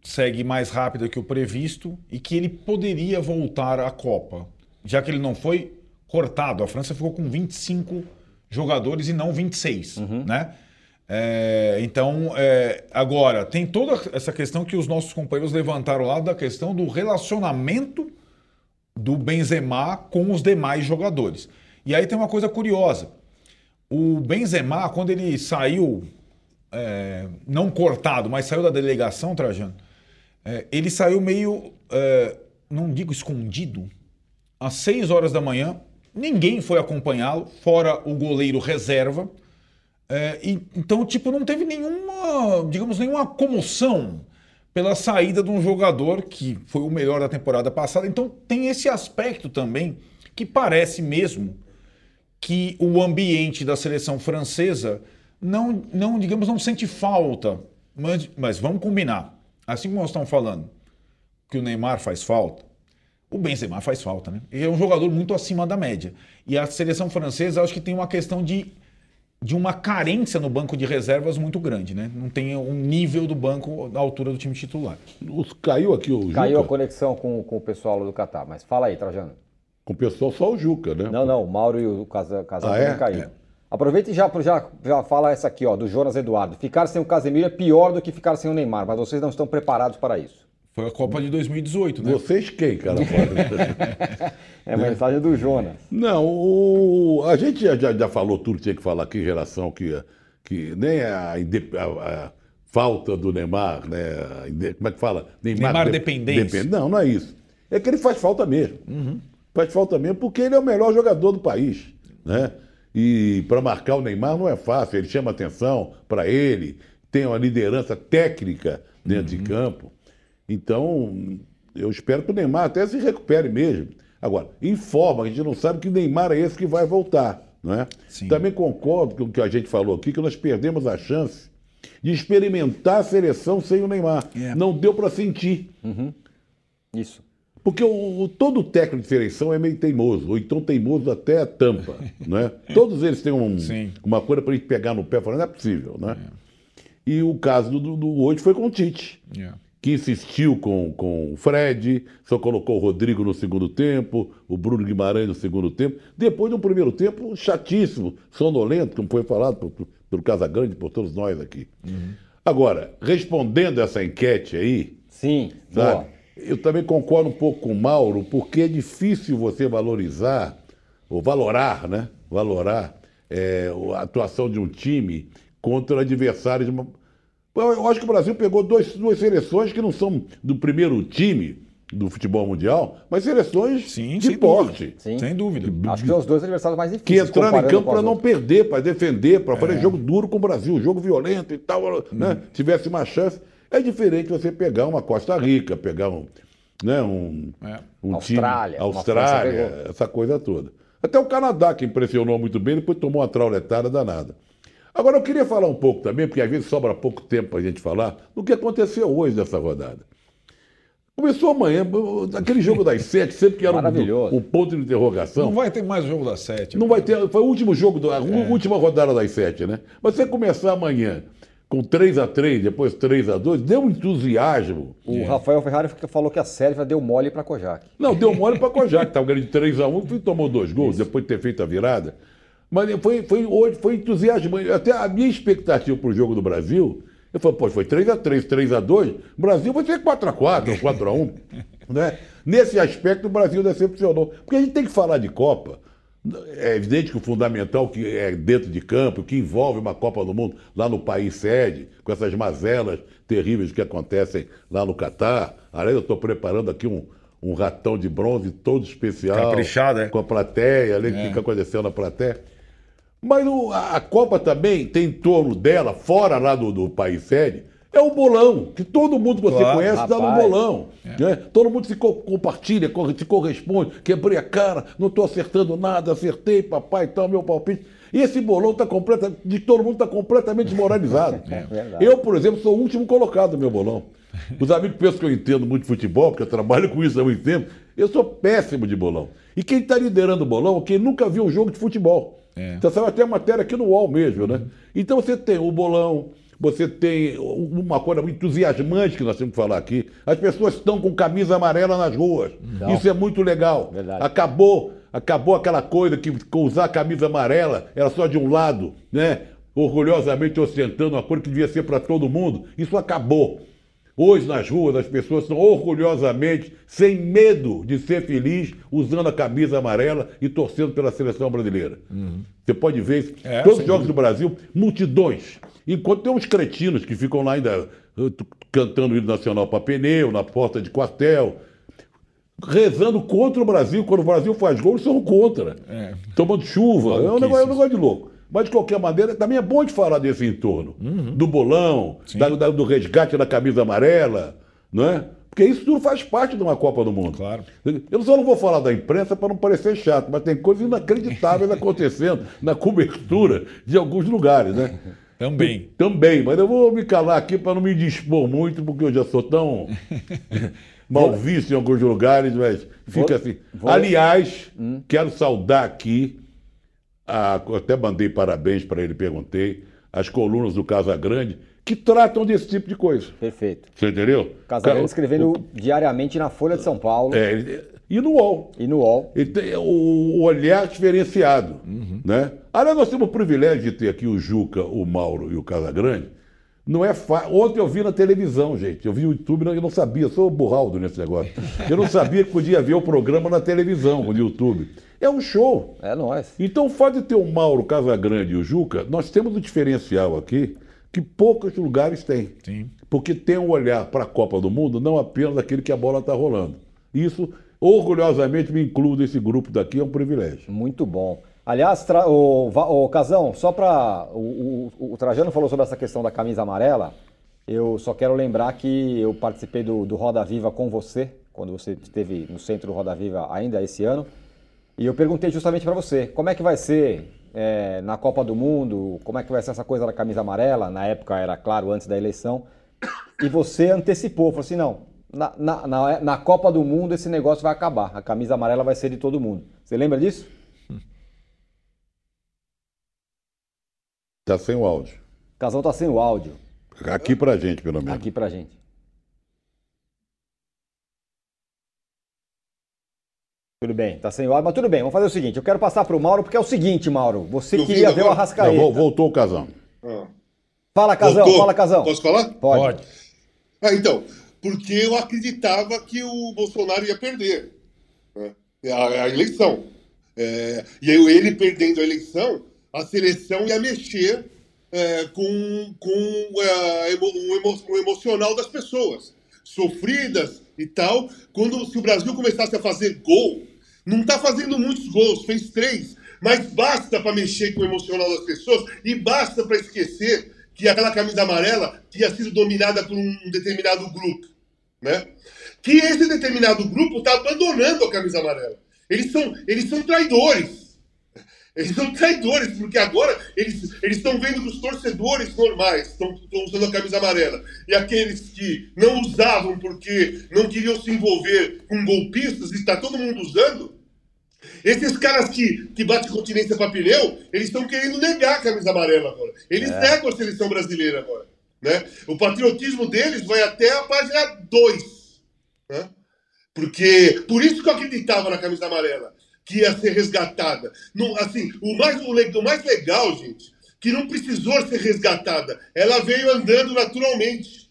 segue mais rápida que o previsto e que ele poderia voltar à Copa, já que ele não foi cortado. A França ficou com 25 jogadores e não 26, uhum. né? É, então, é, agora, tem toda essa questão que os nossos companheiros levantaram lá da questão do relacionamento do Benzema com os demais jogadores. E aí tem uma coisa curiosa. O Benzema, quando ele saiu, é, não cortado, mas saiu da delegação, Trajano, é, ele saiu meio, é, não digo escondido, às 6 horas da manhã, Ninguém foi acompanhá-lo, fora o goleiro reserva. É, e, então, tipo, não teve nenhuma, digamos, nenhuma comoção pela saída de um jogador que foi o melhor da temporada passada. Então, tem esse aspecto também que parece mesmo que o ambiente da seleção francesa não, não digamos, não sente falta. Mas, mas vamos combinar. Assim como nós estamos falando que o Neymar faz falta, o Benzema faz falta, né? Ele é um jogador muito acima da média. E a seleção francesa, acho que tem uma questão de, de uma carência no banco de reservas muito grande, né? Não tem um nível do banco à altura do time titular. Os- Caiu aqui o Caiu a Juca. conexão com, com o pessoal do Catar, mas fala aí, Trajano. Com o pessoal só o Juca, né? Não, não, o Mauro e o Casa- Casemiro Ah, é? caiu. Aproveita e já, já, já fala essa aqui, ó, do Jonas Eduardo. Ficar sem o Casemiro é pior do que ficar sem o Neymar, mas vocês não estão preparados para isso. Foi a Copa de 2018, né? Vocês quem, cara? É a mensagem do Jonas. Não, o- a gente já, já- falou tudo que tinha que falar aqui em relação que, que nem a, a- a falta do Neymar, né? como é que fala? Neymar de- dependência. depend- Não, não é isso. É que ele faz falta mesmo. Faz falta mesmo porque ele é o melhor jogador do país, né? E para marcar o Neymar não é fácil. Ele chama atenção para ele, tem uma liderança técnica dentro de campo. Então, eu espero que o Neymar até se recupere mesmo. Agora, informa, a gente não sabe que Neymar é esse que vai voltar. Não é? Sim. Também concordo com o que a gente falou aqui, que nós perdemos a chance de experimentar a seleção sem o Neymar. É. Não deu para sentir. Isso. Porque o, o- todo técnico de seleção é meio teimoso, ou então teimoso até a tampa. né? Todos eles têm um- uma coisa para a gente pegar no pé e falar, não é possível. Né? E o caso do, do- do hoje foi com o Tite Yeah. Que insistiu com, com o Fred, só colocou o Rodrigo no segundo tempo, o Bruno Guimarães no segundo tempo. Depois de um primeiro tempo chatíssimo, sonolento, como foi falado por- pelo Casagrande, por todos nós aqui. Agora, respondendo essa enquete aí, Sim, sabe, boa. eu também concordo um pouco com o Mauro, porque é difícil você valorizar, ou valorar, né? Valorar é, a atuação de um time contra adversários. Eu acho que o Brasil pegou dois, duas seleções que não são do primeiro time do futebol mundial, mas seleções Sim, de sem porte. dúvida. Sim. Sem dúvida. Acho que são os dois adversários mais Que difíceis. entraram em campo para não outras. perder, para defender, para É. fazer jogo duro com o Brasil, jogo violento e tal, né? Tivesse uma chance. É diferente você pegar uma Costa Rica, pegar um, né, um, É. um Austrália, time, Austrália, essa coisa toda. Até o Canadá, que impressionou muito bem, depois tomou uma trauletada danada. Agora, eu queria falar um pouco também, porque às vezes sobra pouco tempo para a gente falar, do que aconteceu hoje nessa rodada. Começou amanhã, aquele jogo das sete, sempre que era um, Maravilhoso. um ponto de interrogação. Não vai ter mais o jogo das sete. Não vai ter. Foi o último jogo, da, a É. última rodada das sete, né? Mas você começar amanhã com 3 a 3 depois 3 a 2 deu um entusiasmo. O Rafael Ferrari falou que a Sérvia deu mole para Kojak. Não, deu mole para Kojak, estava ganhando de 3 a 1 e tomou dois gols depois de ter feito a virada. Mas foi, foi, hoje foi entusiasmante. Até a minha expectativa para o jogo do Brasil, eu falei, pô, foi 3 a 3 3 a 2 o Brasil vai ser 4 a 4 ou 4 a 1 né? Nesse aspecto, o Brasil decepcionou. Porque a gente tem que falar de Copa. É evidente que o fundamental que é dentro de campo, que envolve uma Copa do Mundo lá no país sede, com essas mazelas terríveis que acontecem lá no Catar. Aliás, eu estou preparando aqui um, um ratão de bronze todo especial. Caprichado, é? Com a plateia, ali, o que, que aconteceu na plateia. Mas a, Copa também tem em torno dela, fora lá do, do país sede, é o bolão, que todo mundo que você Claro, conhece está no bolão. né? Todo mundo se co- compartilha, co- se corresponde, quebrei a cara, não estou acertando nada, acertei, papai e tal, meu palpite. E esse bolão está de todo mundo está completamente desmoralizado. É eu, por exemplo, sou o último colocado no meu bolão. Os amigos pensam que eu entendo muito de futebol, porque eu trabalho com isso há muito tempo. Eu sou péssimo de bolão. E quem está liderando o bolão é quem nunca viu um jogo de futebol. É. Então saiu até a matéria aqui no UOL mesmo, né? Então você tem o bolão, você tem uma coisa muito entusiasmante que nós temos que falar aqui. As pessoas estão com camisa amarela nas ruas. Isso é muito legal. Verdade. Acabou, acabou aquela coisa que usar a camisa amarela era só de um lado, né? Orgulhosamente ostentando uma coisa que devia ser para todo mundo. Isso acabou. Hoje nas ruas as pessoas estão orgulhosamente, sem medo de ser feliz, usando a camisa amarela e torcendo pela seleção brasileira. Você pode ver isso. É, Todos os jogos do Brasil, multidões. Enquanto tem uns cretinos que ficam lá ainda uh, cantando o hino nacional para pneu, na porta de quartel, rezando contra o Brasil. Quando o Brasil faz gol, eles são contra. É. Tomando chuva. É um negócio, é um negócio de louco. Mas, de qualquer maneira, também é bom de falar desse entorno. Do bolão, da- da- do resgate da camisa amarela, não é? Porque isso tudo faz parte de uma Copa do Mundo. Claro. Eu só não vou falar da imprensa para não parecer chato, mas tem coisas inacreditáveis acontecendo na cobertura de alguns lugares, né? Também. Também, mas eu vou me calar aqui para não me dispor muito, porque eu já sou tão mal visto em alguns lugares, mas fica assim. vou- Aliás, quero saudar aqui, a- eu até mandei parabéns para ele, perguntei, as colunas do Casa Grande, que tratam desse tipo de coisa. Perfeito. Você entendeu? Casagrande escrevendo diariamente na Folha de São Paulo É, ele- e no UOL. e no UOL. Ele tem o, o olhar diferenciado. Né? Aliás, nós temos o privilégio de ter aqui o Juca, o Mauro e o Casagrande. Não é fa... Ontem eu vi na televisão, gente. Eu vi o YouTube, eu não sabia, sou burraldo nesse negócio. Eu não sabia que podia ver o programa na televisão, no YouTube. É um show. É nóis. Então, o fato de ter o Mauro, o Casagrande e o Juca, nós temos um diferencial aqui que poucos lugares têm. Sim. Porque tem um olhar para a Copa do Mundo, não apenas aquele que a bola está rolando. Isso, orgulhosamente, me incluo desse grupo daqui, é um privilégio. Muito bom. Aliás, tra- o, o Casão, só para. O, o- o Trajano falou sobre essa questão da camisa amarela. Eu só quero lembrar que eu participei do, do Roda Viva com você, quando você esteve no centro do Roda Viva ainda esse ano. E eu perguntei justamente para você, como é que vai ser é, na Copa do Mundo, como é que vai ser essa coisa da camisa amarela? Na época era claro, antes da eleição. E você antecipou, falou assim: não, na, na, na, na Copa do Mundo esse negócio vai acabar, a camisa amarela vai ser de todo mundo. Você lembra disso? Está sem o áudio. O Casão tá sem o áudio Aqui pra gente, pelo menos. aqui pra gente. Tudo bem, tá sem o áudio, mas tudo bem, vamos fazer o seguinte, eu quero passar pro Mauro, porque é o seguinte, Mauro, você Eu queria ver o agora. Não, Arrascaeta. vol- voltou o casão. Ah. Fala, Casão, Voltou? fala, Casão. Posso falar? Pode. Ah, então, porque eu acreditava que o Bolsonaro ia perder né, a, a eleição. É, e aí, ele perdendo a eleição, a seleção ia mexer é, com, com é, o, emo- o emocional das pessoas, sofridas e tal. Quando se o Brasil começasse a fazer gol, não está fazendo muitos gols, fez três, mas basta para mexer com o emocional das pessoas e basta para esquecer que aquela camisa amarela tinha sido dominada por um determinado grupo, né? Que esse determinado grupo está abandonando a camisa amarela. Eles são, eles são traidores. Eles são traidores, porque agora eles estão vendo que os torcedores normais estão usando a camisa amarela. E aqueles que não usavam porque não queriam se envolver com golpistas, está todo mundo usando, esses caras que, que batem continência para pneu, eles estão querendo negar a camisa amarela agora. Eles negam a seleção brasileira agora. Né? O patriotismo deles vai até a página 2. Né? Porque, por isso que eu acreditava na camisa amarela, que ia ser resgatada. Não, assim, o mais, o, mais legal, gente, que não precisou ser resgatada. Ela veio andando naturalmente.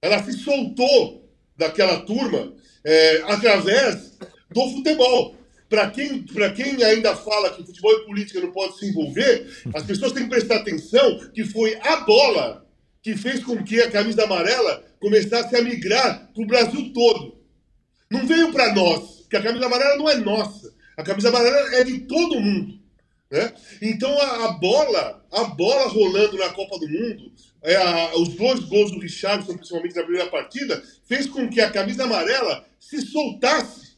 Ela se soltou daquela turma é, através do futebol. Para quem, quem ainda fala que futebol e política não pode se envolver, as pessoas têm que prestar atenção que foi a bola que fez com que a camisa amarela começasse a migrar para o Brasil todo. Não veio para nós, porque a camisa amarela não é nossa. A camisa amarela é de todo mundo. Né? Então a, a bola, a bola rolando na Copa do Mundo, é, a- os dois gols do Richardson, principalmente na primeira partida, fez com que a camisa amarela se soltasse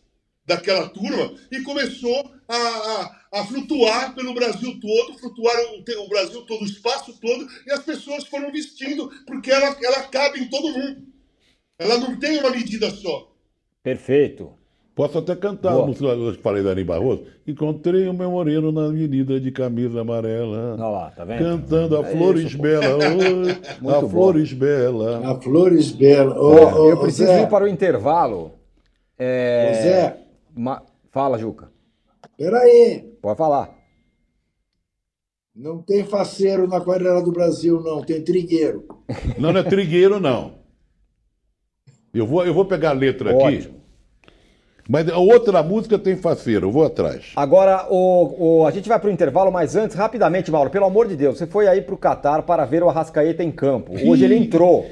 daquela turma e começou a, a, a flutuar pelo Brasil todo, flutuar o, o Brasil todo, o espaço todo, e as pessoas foram vestindo, porque ela, ela cabe em todo mundo. Ela não tem uma medida só. Perfeito. Posso até cantar Boa. a música que eu falei da Ari Barroso. Encontrei o meu moreno na avenida de camisa amarela. Olha lá, tá vendo? Cantando a É Flores isso. Bela, Muito a bom. Flores Bela. A Flores Bela. Ó, ô, eu preciso Zé, ir para o intervalo. É... Zé. Ma- Fala, Juca. Peraí. Pode falar. Não tem faceiro na quadrilha do Brasil, não. Tem trigueiro. Não, não é trigueiro, não. Eu vou, eu vou pegar a letra aqui. Mas a outra música tem faceiro, eu vou atrás. Agora, o, o- a gente vai para o intervalo, mas antes, rapidamente, Mauro, pelo amor de Deus, você foi aí para o Catar para ver o Arrascaeta em campo. Hoje ele entrou.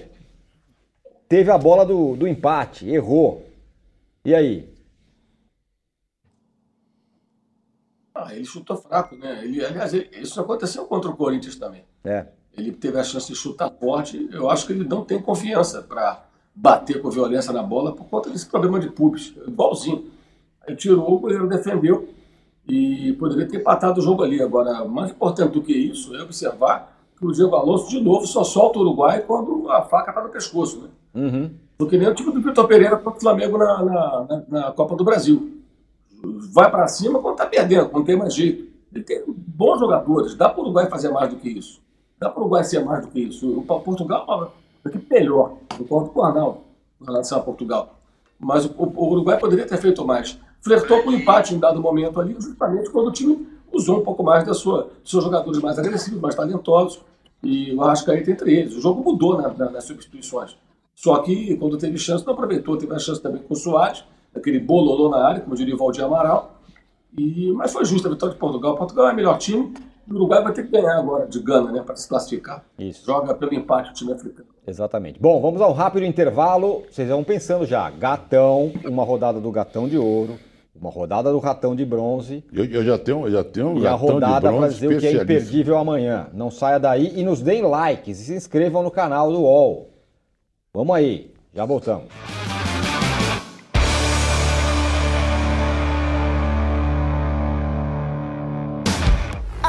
Teve a bola do, do empate, errou. E aí? Ah, ele chutou fraco, né? Ele, aliás, ele- isso aconteceu contra o Corinthians também. É. Ele teve a chance de chutar forte. Eu acho que ele não tem confiança para bater com violência na bola por conta desse problema de pubis. Igualzinho. Aí tirou, o goleiro defendeu e poderia ter empatado o jogo ali. Agora, mais importante do que isso é observar que o Diego Alonso, de novo, só solta o Uruguai quando a faca está no pescoço. Né? Uhum. Do que nem o time do Vitor Pereira contra o Flamengo na, na, na- Copa do Brasil. Vai para cima quando está perdendo, quando tem mais jeito. Ele tem bons jogadores. Dá para o Uruguai fazer mais do que isso. Dá para o Uruguai ser mais do que isso. O Portugal uma equipe melhor. Concordo com o Arnaldo em relação a Portugal. Mas o, o Uruguai poderia ter feito mais. Flertou com o empate em dado momento ali, justamente quando o time usou um pouco mais da sua, dos seus jogadores mais agressivos, mais talentosos. E o Arrascaeta entre eles. O jogo mudou na- na- nas substituições. Só que quando teve chance, não aproveitou. Teve a chance também com o Soares, aquele bololô na área, como diria o Valdir Amaral. E, mas foi justa a vitória de Portugal. Portugal é o melhor time. O Uruguai vai ter que ganhar agora de Gana, né? Para se classificar. Isso. Joga pelo empate o time africano. Exatamente. Bom, vamos ao rápido intervalo. Vocês vão pensando já. Gatão, uma rodada do Gatão de Ouro, uma rodada do Ratão de Bronze Eu, eu já tenho, eu já tenho um e a rodada para dizer o que é imperdível amanhã. Não saia daí e nos deem likes e se inscrevam no canal do UOL. Vamos aí, já voltamos.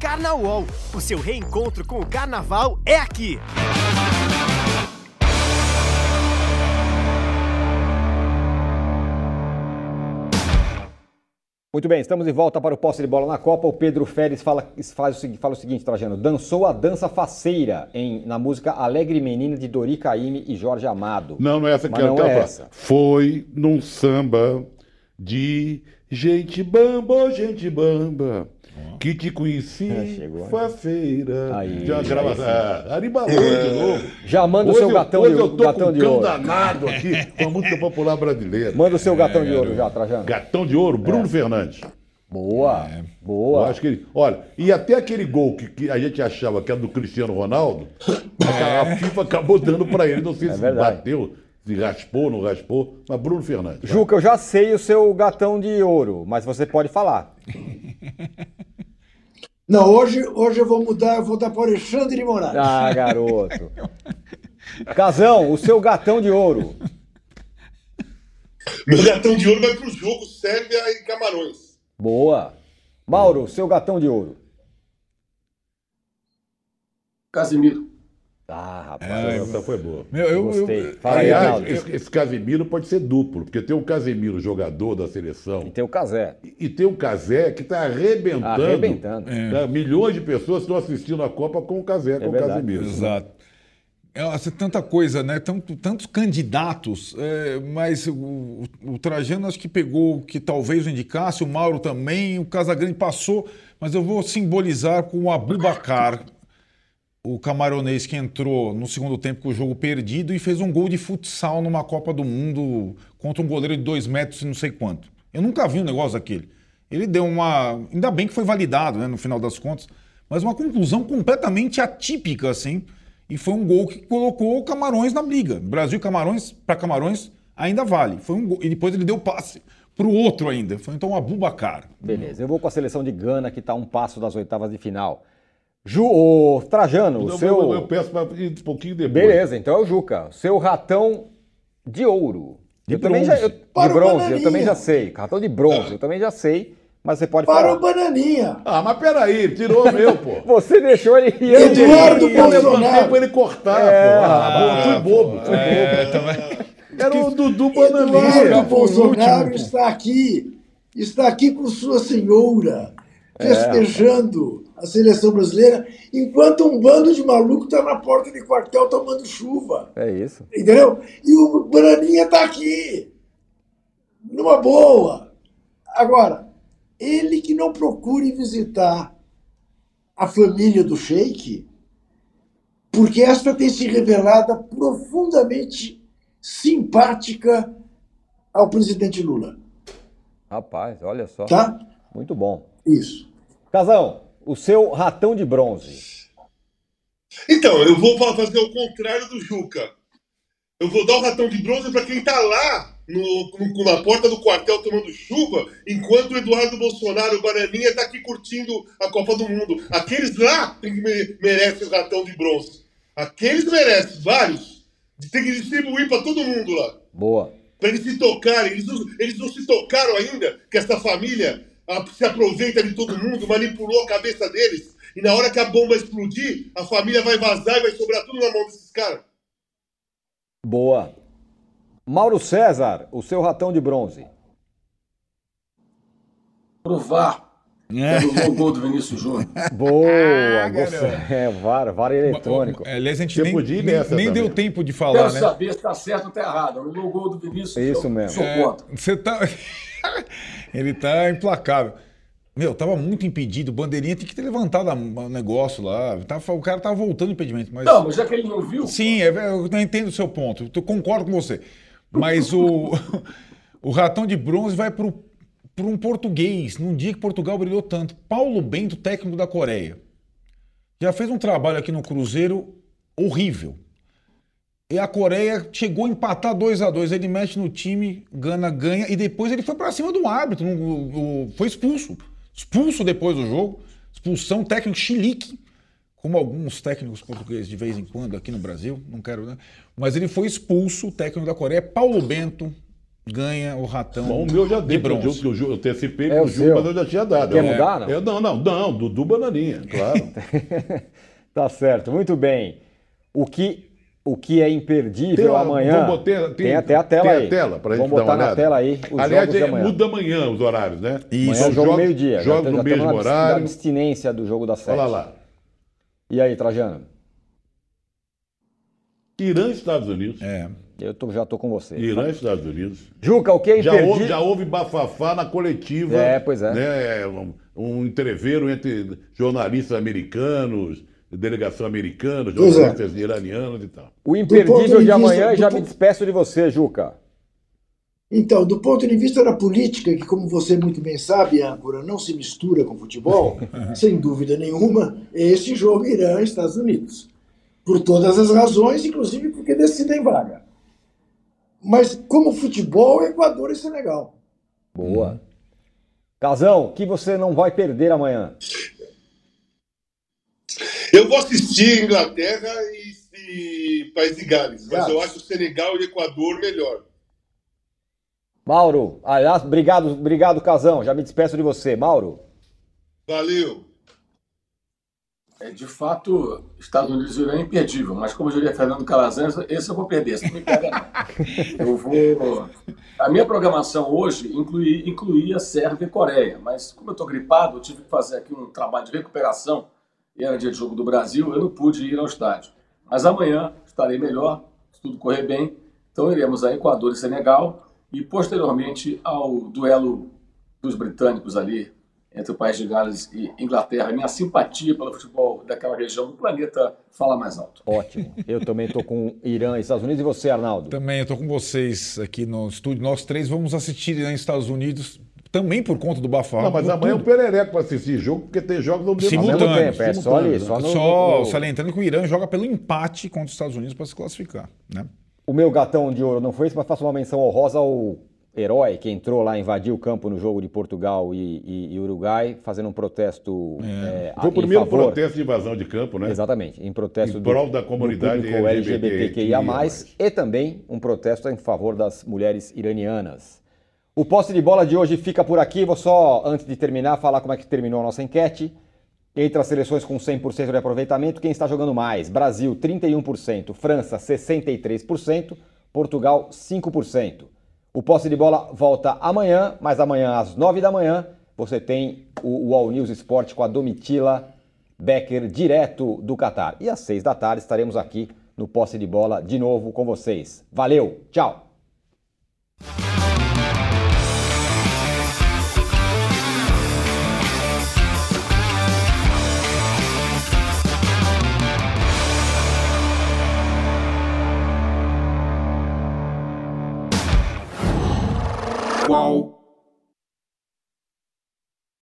Carnaval, o seu reencontro com o carnaval é aqui. Muito bem, estamos de volta para o posse de bola na Copa. O Pedro Férez fala, faz fala o seguinte, Trajano. Dançou a dança faceira em, na música Alegre Menina de Dori Caymmi e Jorge Amado. Não, não é essa que eu é essa. Foi num samba de gente bamba, gente bamba, que te conheci É, chegou, feira. Aí, de uma gravação. Aribalou de novo. Já manda o Hoje seu eu- gatão hoje de, eu tô gatão com de um cão ouro. danado aqui com a música popular brasileira. Manda o seu gatão de ouro já, Trajano. Gatão de ouro, Bruno Fernandes. Boa, Eu boa. acho que ele. Olha, e até aquele gol que, que a gente achava que era do Cristiano Ronaldo, a, a FIFA acabou dando pra ele. Não sei É se verdade. bateu, se raspou, não raspou, mas Bruno Fernandes. vai. Juca, eu já sei o seu gatão de ouro, mas você pode falar. Não, hoje, hoje eu vou mudar, eu vou dar para o Alexandre de Moraes. Ah, garoto. Casão, o seu gatão de ouro. Meu gatão de ouro vai pro jogo Sérvia e Camarões. Boa. Mauro, o seu gatão de ouro. Casimiro. Ah, rapaz. É, Essa foi boa. Meu, eu, Gostei. eu, Fala aí, Aliás, Arnaldo. esse, esse Casemiro pode ser duplo, porque tem o Casemiro, jogador da E seleção, tem o Casé. e, e tem o Casé, que está arrebentando. Arrebentando. né? Milhões de pessoas estão assistindo a Copa com o Casé, com o. Casemiro. Exato. É, assim, tanta coisa, né? Tanto, tantos candidatos, é, mas o, o, o Trajano acho que pegou o que talvez o indicasse, o Mauro também, o Casagrande passou, mas eu vou simbolizar com o Abubacar, o camaronês que entrou no segundo tempo com o jogo perdido e fez um gol de futsal numa Copa do Mundo contra um goleiro de dois metros e não sei quanto. Eu nunca vi um negócio daquele. Ele deu uma. Ainda bem que foi validado, né, no final das contas, mas uma conclusão completamente atípica, assim. E foi um gol que colocou o Camarões na briga. Brasil Camarões, para Camarões, ainda vale. Foi um gol. E depois ele deu passe para o outro ainda. Foi então o Abubacar. Beleza, eu vou com a seleção de Gana, que está um passo das oitavas de final. Ju, ô, Trajano, o seu. eu, eu peço para ir um pouquinho depois. Beleza, então é o Juca. O seu ratão de ouro. De eu também já. bronze. eu- de Para o bronze, eu também já sei. Ratão de bronze, eu também já sei. Mas você pode Para falar. o Bananinha. Ah, mas peraí, tirou o meu, pô. Você deixou ele. Eduardo Eu levantei Bolsonaro. pra ele cortar, É, pô. Ah, fui bobo, fui bobo. Era o Dudu Bananinha. Eduardo Bolsonaro está aqui, está aqui com sua senhora, festejando a seleção brasileira, enquanto um bando de maluco está na porta de quartel tomando chuva. É isso. Entendeu? E o Braninha está aqui, numa boa. Agora, ele que não procure visitar a família do Sheik, porque esta tem se revelado profundamente simpática ao presidente Lula. Rapaz, olha só. Tá? Muito bom. Isso. Casão, o seu ratão de bronze. Então, eu vou fazer o contrário do Juca. Eu vou dar o ratão de bronze para quem tá lá no, no, na porta do quartel tomando chuva, enquanto o Eduardo Bolsonaro, o Bananinha, tá aqui curtindo a Copa do Mundo. Aqueles lá merecem o ratão de bronze. Aqueles merecem, vários. Tem que distribuir para todo mundo lá. Boa. Para eles se tocarem. Eles não, eles não se tocaram ainda que essa família se aproveita de todo mundo, manipulou a cabeça deles. E na hora que a bomba explodir, a família vai vazar e vai sobrar tudo na mão desses caras. Boa. Mauro César, o seu ratão de bronze. Provar. É. Pelo gol do Vinícius Júnior. Boa, ah, é, VAR, VAR eletrônico. Aliás, a gente Você nem, podia nem, nem deu tempo de falar, Quero né? saber se tá certo ou tá errado. No gol do Vinícius. Isso eu, mesmo. É, você tá... Ele tá implacável. Meu, tava muito impedido. Bandeirinha tem que ter levantado o negócio lá. Tava, o cara tava voltando o impedimento. Mas... Não, mas já que ele não viu. Sim, é, eu não entendo o seu ponto. Eu concordo com você. Mas o, o ratão de bronze vai para um português, num dia que Portugal brilhou tanto. Paulo Bento, técnico da Coreia. Já fez um trabalho aqui no Cruzeiro horrível. E a Coreia chegou a empatar 2 a 2 Ele mexe no time, Gana ganha, e depois ele foi para cima do árbitro. Foi expulso. Expulso depois do jogo. Expulsão técnico chilique como alguns técnicos portugueses de vez em quando aqui no Brasil, não quero, né? Mas ele foi expulso, o técnico da Coreia, Paulo Bento, ganha o ratão. Bom, o meu já deu, porque eu, eu, eu antecipei é o Ju, mas eu já tinha dado. Quer mudar, não? Eu, não, não, não, Dudu Bananinha, claro. tá certo, muito bem. O que o que é imperdível tem, amanhã. Botar, tem, tem até a tela tem aí. A tela pra vamos gente botar dar uma na tela aí. Os Aliás, é, muda amanhã os horários, né? Isso. Amanhã é jogo meio-dia. Jogos no mesmo horário. A abstinência do jogo da sete. Olha lá. E aí, Trajano? Irã e Estados Unidos. É. Eu tô, já tô com você. Irã e Estados Unidos. Juca, o que é imperdível... Já houve, já houve bafafá na coletiva. É, pois é. Né, um, um entreveiro entre jornalistas americanos, delegação americana, é. jornalistas é. iranianos e tal. O imperdível de, de amanhã, já me despeço de você, Juca. Então, do ponto de vista da política, que como você muito bem sabe, âncora, não se mistura com futebol, sem dúvida nenhuma, esse jogo Irã Estados Unidos. Por todas as razões, inclusive porque decidem vaga. Mas como futebol, Equador e Senegal. Boa. Casão, que você não vai perder amanhã? Eu vou assistir Inglaterra e, e País de Gales, mas eu acho o Senegal e o Equador melhor. Mauro, aliás, obrigado, obrigado, Casão. Já me despeço de você. Mauro. Valeu. É, de fato, Estados Unidos e Irã é imperdível, mas como diria Fernando Calazan, esse eu vou perder, esse não me pega não. Eu vou... A minha programação hoje incluía, incluía Sérvia e Coreia, mas como eu estou gripado, eu tive que fazer aqui um trabalho de recuperação, e era dia de jogo do Brasil, eu não pude ir ao estádio. Mas amanhã estarei melhor, se tudo correr bem, então iremos a Equador e Senegal, e posteriormente ao duelo dos britânicos ali entre o País de Gales e Inglaterra. Minha simpatia pelo futebol daquela região do planeta fala mais alto. Ótimo. Eu também estou com Irã e Estados Unidos. E você, Arnaldo? Também, estou com vocês aqui no estúdio. Nós três vamos assistir Irã e Estados Unidos. Também por conta do bafá. Não, mas amanhã tudo. o Perereco para assistir jogo, porque tem jogos no mesmo tempo. É só ali, só, no, só no... salientando que o Irã joga pelo empate contra os Estados Unidos para se classificar. Né? O meu gatão de ouro não foi isso, mas faço uma menção honrosa ao herói que entrou lá, invadiu o campo no jogo de Portugal e, e, e Uruguai, fazendo um protesto. É. É, Foi o primeiro favor, protesto de invasão de campo, né? Exatamente, em protesto em prol do, da comunidade do LGBTQIA, e também um protesto em favor das mulheres iranianas. O posse de bola de hoje fica por aqui. Vou só, antes de terminar, falar como é que terminou a nossa enquete. Entre as seleções com 100% de aproveitamento, quem está jogando mais? Brasil, 31%, França, 63%, Portugal, 5%. O posse de bola volta amanhã, mas amanhã às 9 da manhã você tem o, All News Sport com a Domitila Becker direto do Catar. E às 6 da tarde estaremos aqui no posse de bola de novo com vocês. Valeu, tchau! Qual.